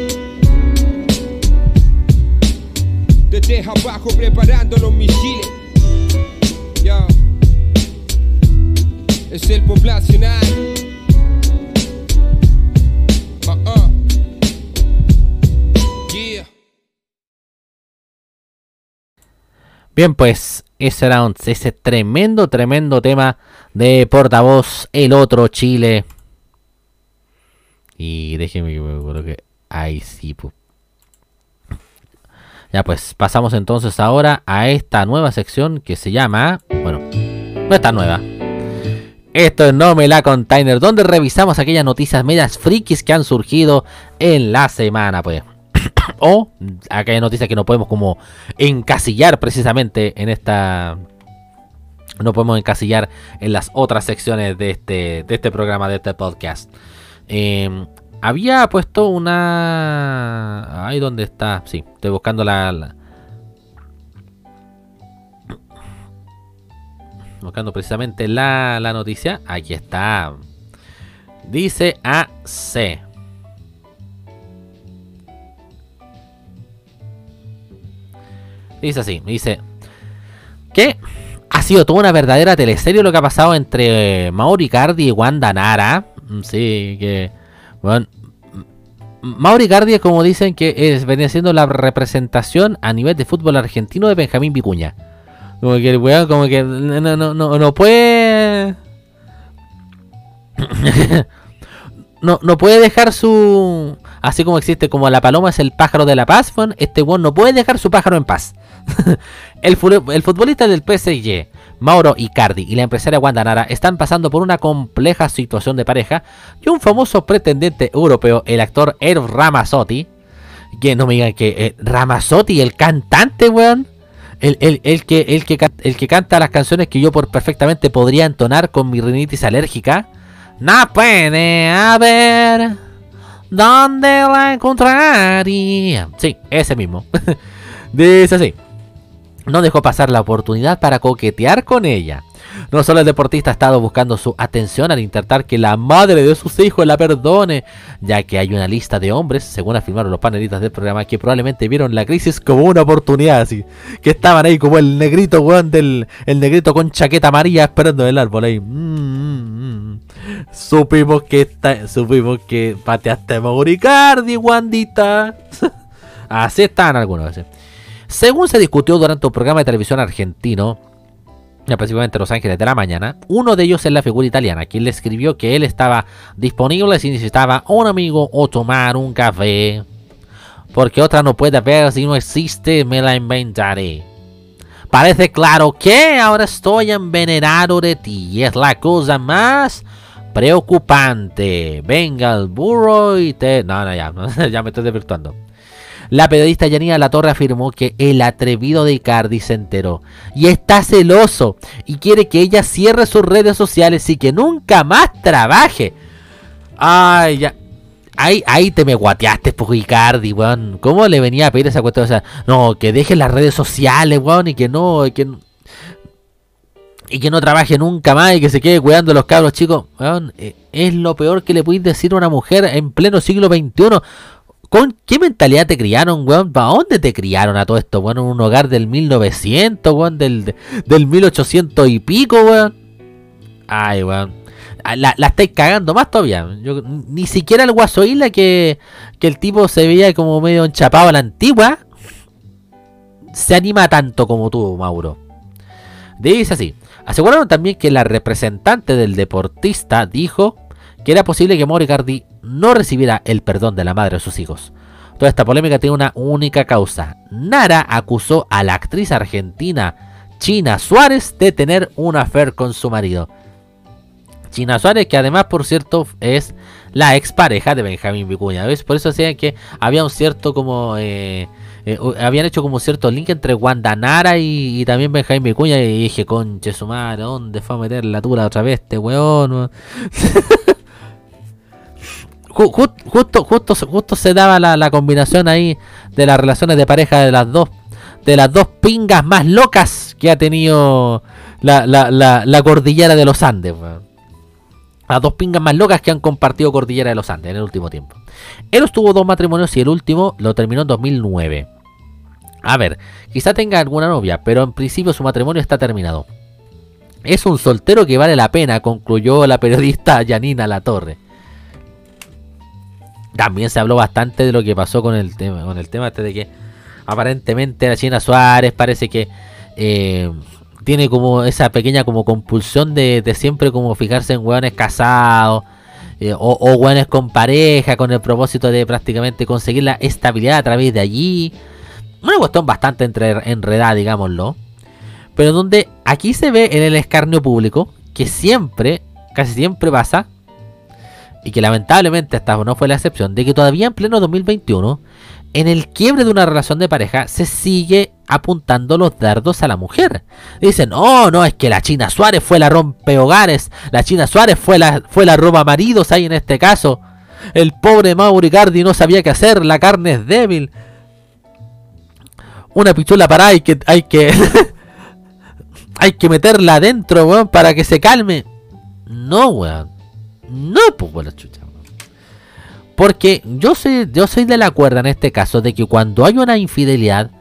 Desde abajo preparando los misiles. Es el poblacional. Ah, ah. Bien, pues ese era ese tremendo, tremendo tema de portavoz, el otro Chile. Y déjeme que me que. Ahí sí, pu. Ya pues, pasamos entonces ahora a esta nueva sección que se llama. Bueno, no está nueva. Esto es No Me La Container, donde revisamos aquellas noticias medias frikis que han surgido en la semana, pues. o aquellas noticias que no podemos como encasillar precisamente en esta no podemos encasillar en las otras secciones de este de este programa de este podcast Eh, había puesto una ahí donde está sí estoy buscando la, buscando precisamente la, la noticia aquí está. Dice AC Dice así, dice que ha sido toda una verdadera teleserie lo que ha pasado entre eh, Mauri Cardi y Wanda Nara. Mm, Sí, que bueno, Mauri Cardi es como dicen que es venía siendo la representación a nivel de fútbol argentino de Benjamín Vicuña. Como que el weón como que no no no, no, puede no, no puede dejar su. Así como existe como la paloma es el pájaro de la paz, este weón no puede dejar su pájaro en paz. el, el futbolista del PSG, Mauro Icardi, y la empresaria Wanda Nara están pasando por una compleja situación de pareja y un famoso pretendente europeo, el actor Erv Ramazzotti, que no me digan que eh, Ramazzotti, el cantante, weón. El, el- el que, el, que, el que canta las canciones que yo por perfectamente podría entonar con mi rinitis alérgica. No puede haber dónde la encontraría. Sí, ese mismo. Dice así. No dejó pasar la oportunidad para coquetear con ella. No solo el deportista ha estado buscando su atención al intentar que la madre de sus hijos la perdone, ya que hay una lista de hombres, según afirmaron los panelistas del programa, que probablemente vieron la crisis como una oportunidad, así, que estaban ahí como el negrito, el negrito con chaqueta amarilla esperando el árbol ahí. Mm, mm, mm. Supimos que está, supimos que pateaste a Mauricardi, Wandita. Así están algunos veces. Según se discutió durante un programa de televisión argentino, específicamente Los Ángeles de la Mañana, uno de ellos es la figura italiana, quien le escribió que él estaba disponible si necesitaba un amigo o tomar un café. Porque otra no puede haber, si no existe, me la inventaré. Parece claro que ahora estoy envenenado de ti y es la cosa más preocupante. Venga el burro y te... No, no, ya, ya me estoy desvirtuando. La periodista Yanina La Torre afirmó que el atrevido de Icardi se enteró y está celoso y quiere que ella cierre sus redes sociales y que nunca más trabaje. Ay, ya. Ahí, ahí te me guateaste, pues Icardi, weón. ¿Cómo le venía a pedir esa cuestión? O sea, no, que deje las redes sociales, weón, y que no, y que, y que no trabaje nunca más y que se quede cuidando a los cabros chicos. Weón, eh, es lo peor que le puedes decir a una mujer en pleno siglo XXI. ¿Con qué mentalidad te criaron, weón? ¿Para dónde te criaron a todo esto, weón? ¿En un hogar del 1900, weón? ¿Del, del 1800 y pico, weón? Ay, weón. Ah, La, la estáis cagando más todavía. Yo- ni siquiera el Guaso Isla que, que el tipo se veía como medio enchapado a la antigua. Se anima tanto como tú, Mauro. Dice así. Aseguraron también que la representante del deportista dijo que era posible que Mauro Icardi no recibiera el perdón de la madre de sus hijos. Toda esta polémica tiene una única causa. Nara acusó a la actriz argentina China Suárez de tener un affair con su marido. China Suárez, que además, por cierto, es la expareja de Benjamín Vicuña. ¿ves? Por eso decían que había un cierto como... eh, eh, habían hecho como cierto link entre Wanda Nara y, y también Benjamín Vicuña y dije, conche su madre, ¿dónde fue a meter la tula otra vez este weón? Ju- ju- justo, justo, justo se daba la, combinación ahí de las relaciones de pareja de las dos, de las dos pingas más locas que ha tenido la, la, la, cordillera de los Andes. Las dos pingas más locas que han compartido cordillera de los Andes en el último tiempo. Él tuvo dos matrimonios y el último lo terminó en 2009. A ver, quizá tenga alguna novia, pero en principio su matrimonio está terminado. Es un soltero que vale la pena, concluyó la periodista Yanina Latorre. También se habló bastante de lo que pasó con el tema, con el tema este de que aparentemente la China Suárez parece que eh, tiene como esa pequeña como compulsión de, siempre como fijarse en hueones casados eh, o, o hueones con pareja con el propósito de prácticamente conseguir la estabilidad a través de allí. Una cuestión bastante entre, enredada, digámoslo. Pero donde aquí se ve en el escarnio público que siempre, casi siempre pasa, y que lamentablemente esta no fue la excepción, de que todavía en pleno 2021, en el quiebre de una relación de pareja, se sigue apuntando los dardos a la mujer. Dicen, oh, no, es que la China Suárez fue la rompehogares, la China Suárez fue la, fue la roba maridos ahí en este caso. El pobre Mauricardi no sabía qué hacer, la carne es débil. Una pichula para hay que hay que hay que meterla adentro, weón, para que se calme. No, weón. No, pues la chucha. Porque yo soy, yo soy de la cuerda en este caso de que cuando hay una infidelidad,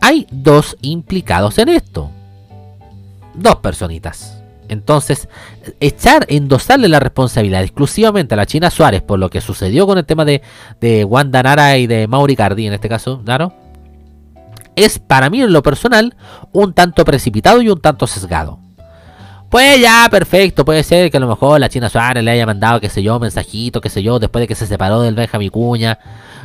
hay dos implicados en esto. Dos personitas. Entonces, echar, endosarle la responsabilidad exclusivamente a la China Suárez por lo que sucedió con el tema de, de Wanda Nara y de Mauri Cardi, en este caso, Naro, es para mí en lo personal un tanto precipitado y un tanto sesgado. Pues ya, perfecto, puede ser que a lo mejor la China Suárez le haya mandado, qué sé yo, mensajito, qué sé yo, después de que se separó del Benjamín Cuña.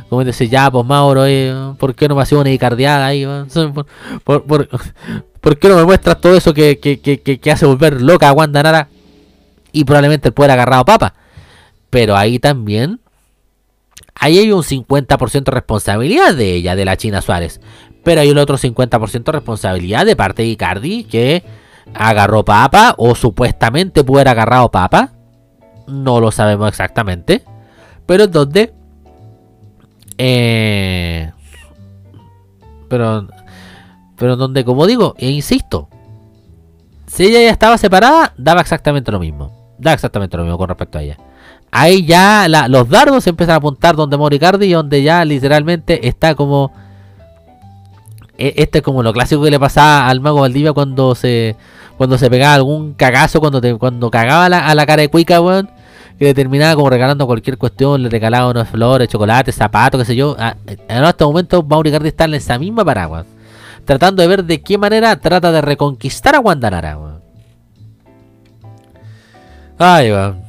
Como dice, ya, pues Mauro, eh, ¿por qué no me ha sido una icardiada ahí? ¿Por, qué no me muestras todo eso que, hace volver loca a Wanda Nara? Y probablemente pueda haber agarrado papa. Pero ahí también, ahí hay un 50% de responsabilidad de ella, de la China Suárez. Pero hay el otro 50% de responsabilidad de parte de Icardi que agarró papa o supuestamente pudo haber agarrado papa. No lo sabemos exactamente. Pero en donde... Eh, pero... Pero en donde, como digo, e insisto. Si ella ya estaba separada, daba exactamente lo mismo. Da exactamente lo mismo con respecto a ella. Ahí ya los dardos empiezan a apuntar donde Moricardi y donde ya literalmente está como este es como lo clásico que le pasaba al mago Valdivia cuando se cuando se pegaba algún cagazo cuando te, cuando cagaba a la cara de cuica weón que le terminaba como regalando cualquier cuestión le regalaba unas flores chocolate zapatos qué sé yo. Ah, en este momento Mauri Cardi está en esa misma paraguas tratando de ver de qué manera trata de reconquistar a Guandanara weón. ay weón.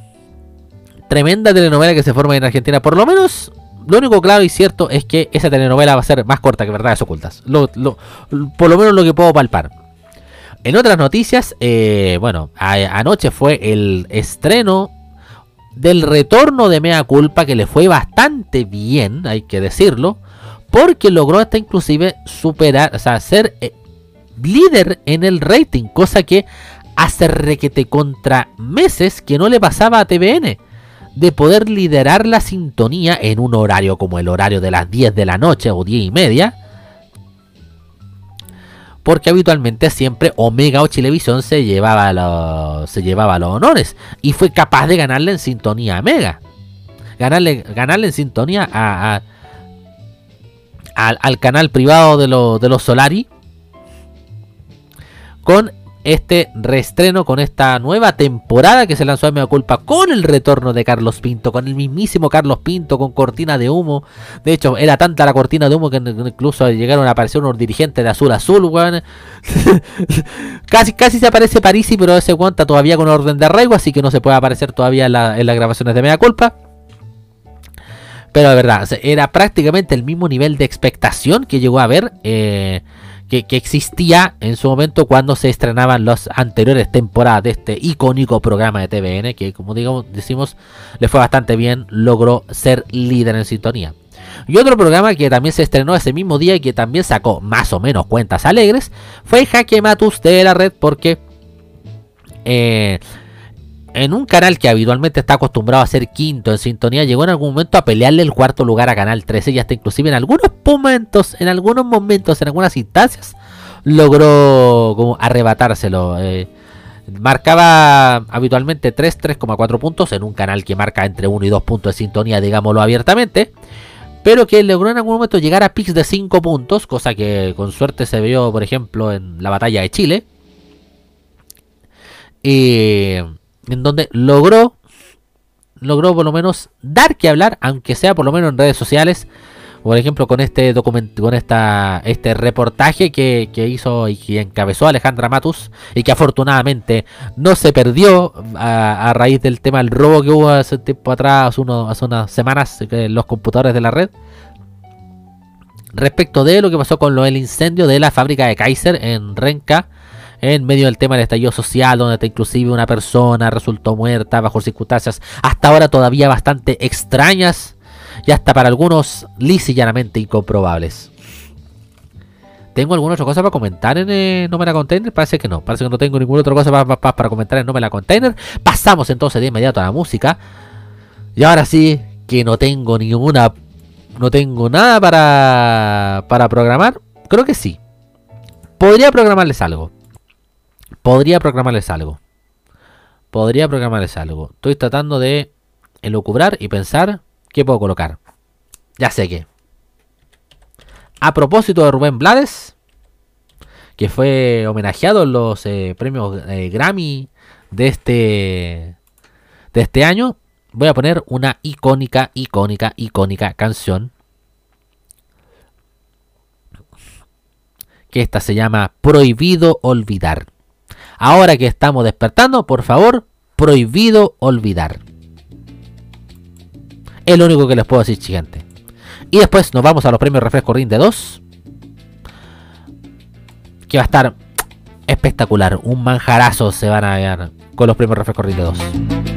Tremenda telenovela que se forma en Argentina por lo menos lo único claro y cierto es que esa telenovela va a ser más corta que Verdades Ocultas. Por lo menos lo que puedo palpar. En otras noticias, eh, bueno, anoche fue el estreno del retorno de Mea Culpa que le fue bastante bien, hay que decirlo, porque logró hasta inclusive superar, o sea, ser eh, líder en el rating, cosa que hace requete contra meses que no le pasaba a TVN de poder liderar la sintonía en un horario como el horario de las 10 de la noche o 10 y media. Porque habitualmente siempre Omega o Chilevisión se llevaba los, se llevaba los honores. Y fue capaz de ganarle en sintonía a Mega. Ganarle, ganarle en sintonía a, al, al canal privado de, de los Solari. Con este reestreno, con esta nueva temporada que se lanzó a Mea Culpa, con el retorno de Carlos Pinto, con el mismísimo Carlos Pinto, con cortina de humo. De hecho, era tanta la cortina de humo que incluso llegaron a aparecer unos dirigentes de azul azul, weón. casi, casi se aparece Parisi, pero ese cuenta todavía con orden de arraigo, así que no se puede aparecer todavía en, la- las grabaciones de Mea Culpa. Pero de verdad, era prácticamente el mismo nivel de expectación que llegó a haber. eh, que, existía en su momento cuando se estrenaban las anteriores temporadas de este icónico programa de TVN, que como digamos, decimos, le fue bastante bien, logró ser líder en sintonía. Y otro programa que también se estrenó ese mismo día y que también sacó más o menos cuentas alegres fue Jaque Matus de la red porque eh, en un canal que habitualmente está acostumbrado a ser quinto en sintonía, llegó en algún momento a pelearle el cuarto lugar a Canal 13 y hasta inclusive en algunos momentos, en algunos momentos, en algunas instancias, logró como arrebatárselo. eh, marcaba habitualmente 3, 3,4 puntos en un canal que marca entre 1 y 2 puntos de sintonía, digámoslo abiertamente. Pero que logró en algún momento llegar a pics de 5 puntos, cosa que con suerte se vio, por ejemplo, en la batalla de Chile. Eh, en donde logró logró por lo menos dar que hablar, aunque sea por lo menos en redes sociales. Por ejemplo, con este documento, con esta, este reportaje que, que hizo y que encabezó Alejandra Matus y que afortunadamente no se perdió a, a raíz del tema del robo que hubo hace tiempo atrás, hace unas semanas, en los computadores de la red. Respecto de lo que pasó con lo del incendio de la fábrica de Kaiser en Renca, en medio del tema del estallido social, donde inclusive una persona resultó muerta bajo circunstancias hasta ahora todavía bastante extrañas y hasta para algunos lisa incomprobables. ¿Tengo alguna otra cosa para comentar en eh, No Me La Container? Parece que no, parece que no tengo ninguna otra cosa pa- pa- pa- para comentar en No Me La Container. Pasamos entonces de inmediato a la música. Y ahora sí que no tengo ninguna... No tengo nada para, para programar. Creo que sí. Podría programarles algo. Podría programarles algo. Podría programarles algo. Estoy tratando de elucubrar y pensar qué puedo colocar. Ya sé que. A propósito de Rubén Blades, que fue homenajeado en los eh, premios eh, Grammy de este de este año, voy a poner una icónica, icónica, icónica canción. Que esta se llama Prohibido Olvidar. Ahora que estamos despertando, por favor, prohibido olvidar. Es lo único que les puedo decir, gente. Y después nos vamos a los premios Refresco Rinde 2. Que va a estar espectacular. Un manjarazo se van a ver con los premios Refresco Rinde 2.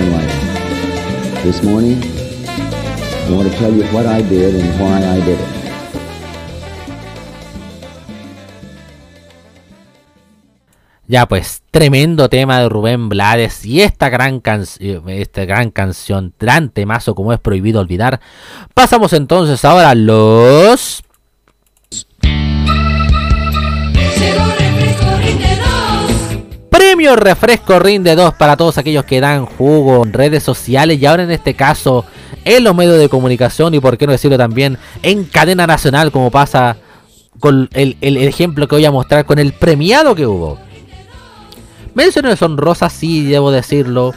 Such action lightly. This morning, I want to tell you what I did and why I did it. Ya pues, tremendo tema de Rubén Blades y esta gran, canción esta gran canción, gran temazo como es prohibido olvidar. Pasamos entonces ahora a los... Premio Refresco Rinde 2 para todos aquellos que dan jugo en redes sociales y ahora en este caso en los medios de comunicación y por qué no decirlo también en cadena nacional como pasa con el, el ejemplo que voy a mostrar con el premiado que hubo. Menciones honrosas, sí, debo decirlo.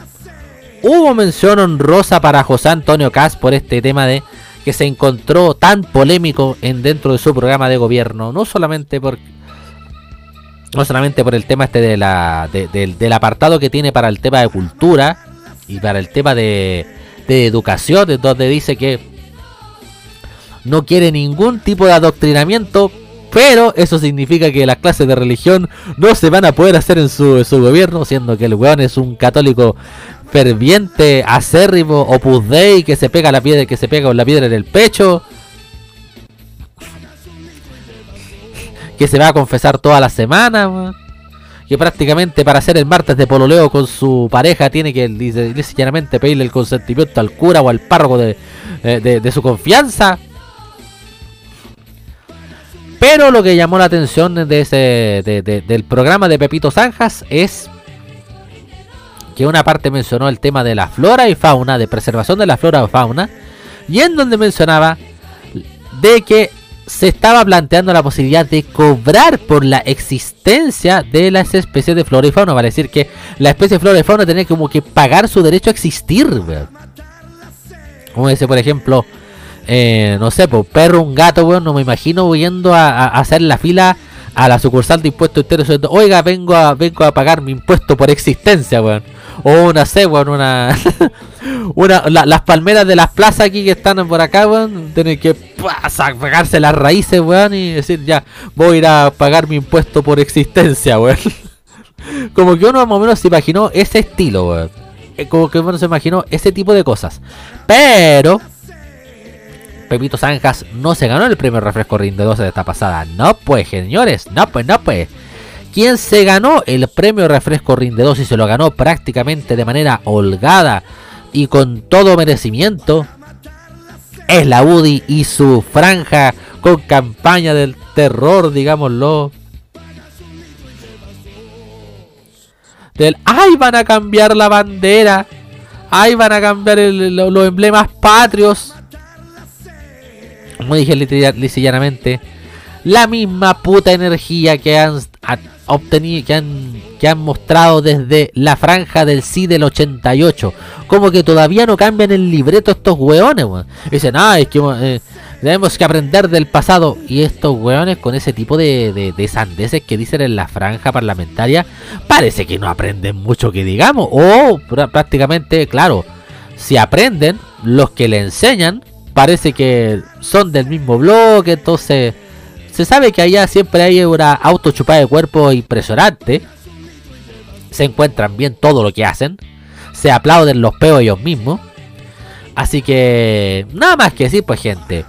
Hubo mención honrosa para José Antonio Cas por este tema de que se encontró tan polémico en dentro de su programa de gobierno. No solamente por no solamente por el tema este de la, de, del apartado que tiene para el tema de cultura y para el tema de, de educación, donde dice que no quiere ningún tipo de adoctrinamiento, pero eso significa que las clases de religión no se van a poder hacer en su, gobierno, siendo que el weón es un católico ferviente, acérrimo, opus dei, que se pega la piedra, que se pega con la piedra en el pecho. Que se va a confesar toda la semana. Que prácticamente para hacer el martes de pololeo con su pareja tiene que dice, pedirle el consentimiento al cura o al párroco de, de, de su confianza. Pero lo que llamó la atención de ese, de, de, del programa de Pepito Zanjas es que una parte mencionó el tema de la flora y fauna, de preservación de la flora y fauna, y en donde mencionaba de que se estaba planteando la posibilidad de cobrar por la existencia de las especies de flora y fauna. Vale decir que la especie de flora y fauna tenía como que pagar su derecho a existir. Como dice, por ejemplo, eh, no sé, pues perro, un gato, weón, no me imagino yendo a, hacer la fila a la sucursal de impuestos internos. Oiga, vengo a, vengo a pagar mi impuesto por existencia, weón. O una sé, weón, una. una la, las palmeras de las plazas aquí que están por acá, weón. Tienen que pagarse las raíces, weón. Y decir, ya, voy a ir a pagar mi impuesto por existencia, weón. Como que uno más o menos se imaginó ese estilo, weón. Como que uno se imaginó ese tipo de cosas. Pero Pepito Zanjas no se ganó el premio Refresco Rinde 12 de esta pasada. No pues, señores, no pues, no pues. Quien se ganó el premio Refresco Rinde 2 y se lo ganó prácticamente de manera holgada y con todo merecimiento es la UDI y su franja con campaña del terror, digámoslo. Del ¡ay! van a cambiar la bandera. ¡ay! van a cambiar los emblemas patrios como dije llanamente, la misma puta energía que han obtenido, que han, que han mostrado desde la franja del sí del 88. Como que todavía no cambian el libreto estos weones, weón. Dicen, ah, es que eh, tenemos que aprender del pasado. Y estos weones con ese tipo de, de, de, sandeces que dicen en la franja parlamentaria, parece que no aprenden mucho que digamos. O prácticamente, claro, si aprenden, los que le enseñan parece que son del mismo bloque, entonces se sabe que allá siempre hay una autochupada de cuerpo impresionante. Se encuentran bien todo lo que hacen. Se aplauden los peos ellos mismos. Así que nada más que decir, pues gente.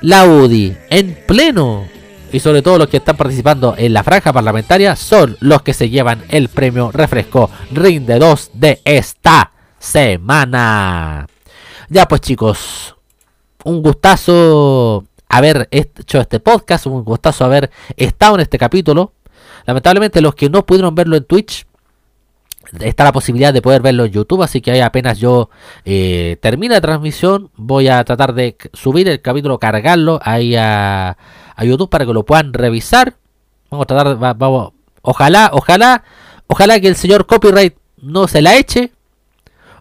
La UDI en pleno y sobre todo los que están participando en la franja parlamentaria son los que se llevan el premio refresco Rinde 2 de esta semana. Ya pues chicos, un gustazo haber hecho este podcast, un gustazo haber estado en este capítulo. Lamentablemente los que no pudieron verlo en Twitch, está la posibilidad de poder verlo en YouTube, así que ahí apenas yo eh, termine la transmisión, voy a tratar de subir el capítulo, cargarlo ahí a, a YouTube para que lo puedan revisar. Vamos a tratar, vamos, ojalá, ojalá, ojalá que el señor copyright no se la eche,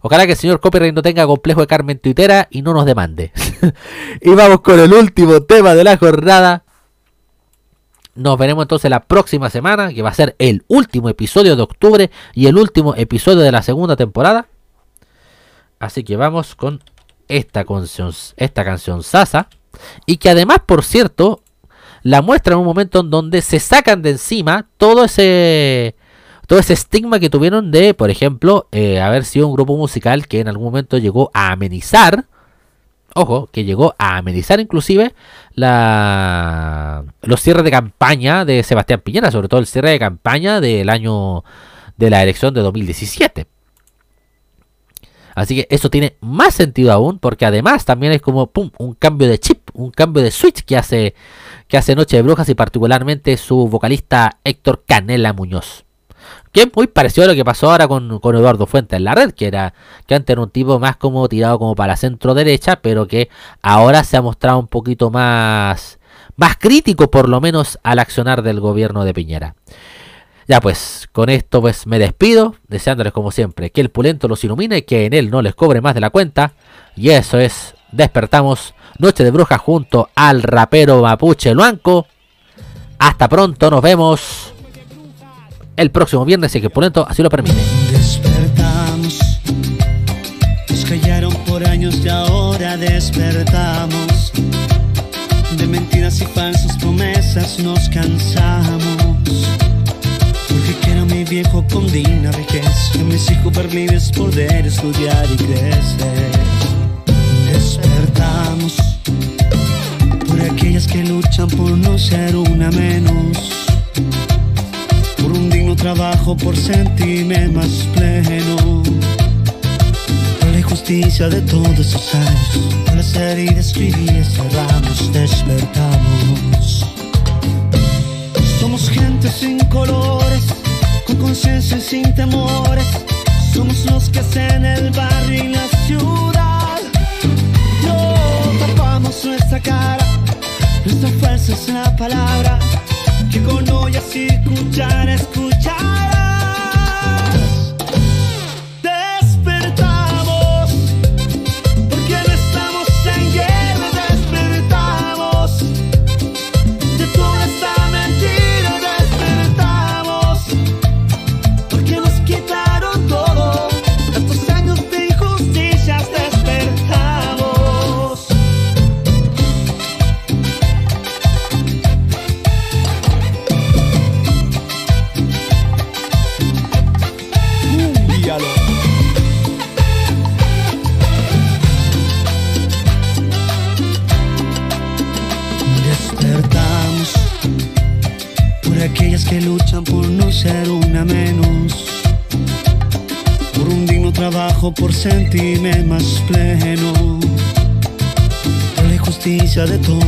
Ojalá que el señor Copyright no tenga complejo de Carmen Tuitera y no nos demande. y vamos con el último tema de la jornada. Nos veremos entonces la próxima semana, que va a ser el último episodio de octubre y el último episodio de la segunda temporada. Así que vamos con esta canción, esta canción Sasa. Y que además, por cierto, la muestra en un momento en donde se sacan de encima todo ese todo ese estigma que tuvieron de, por ejemplo, eh, haber sido un grupo musical que en algún momento llegó a amenizar, ojo, que llegó a amenizar inclusive la los cierres de campaña de Sebastián Piñera, sobre todo el cierre de campaña del año de la elección de 2017. Así que eso tiene más sentido aún, porque además también es como pum, un cambio de chip, un cambio de switch que hace, que hace Noche de Brujas y particularmente su vocalista Héctor Canela Muñoz. Que es muy parecido a lo que pasó ahora con, Eduardo Fuentes en la red, que era que antes era un tipo más como tirado como para centro derecha, pero que ahora se ha mostrado un poquito más, más crítico por lo menos al accionar del gobierno de Piñera. Ya pues, con esto pues me despido, deseándoles como siempre que el pulento los ilumine y que en él no les cobre más de la cuenta. Y eso es, despertamos Noche de Brujas junto al rapero Mapuche Luanco. Hasta pronto, nos vemos el próximo viernes si es que el pulento así lo permite. Despertamos, nos callaron por años y ahora despertamos. De mentiras y falsas promesas nos cansamos. Porque quiero a mi viejo con digna vejez, a mis hijos ver libres poder estudiar y crecer. Despertamos por aquellas que luchan por no ser una menos por un digno trabajo, por sentirme más pleno. Por la injusticia de todos esos años, por las heridas que cerramos, despertamos. Somos gente sin colores, con conciencia y sin temores. Somos los que hacen el barrio y la ciudad. No tapamos nuestra cara, nuestra fuerza es la palabra con ollas y cuchara escucharás. Despertamos, de todos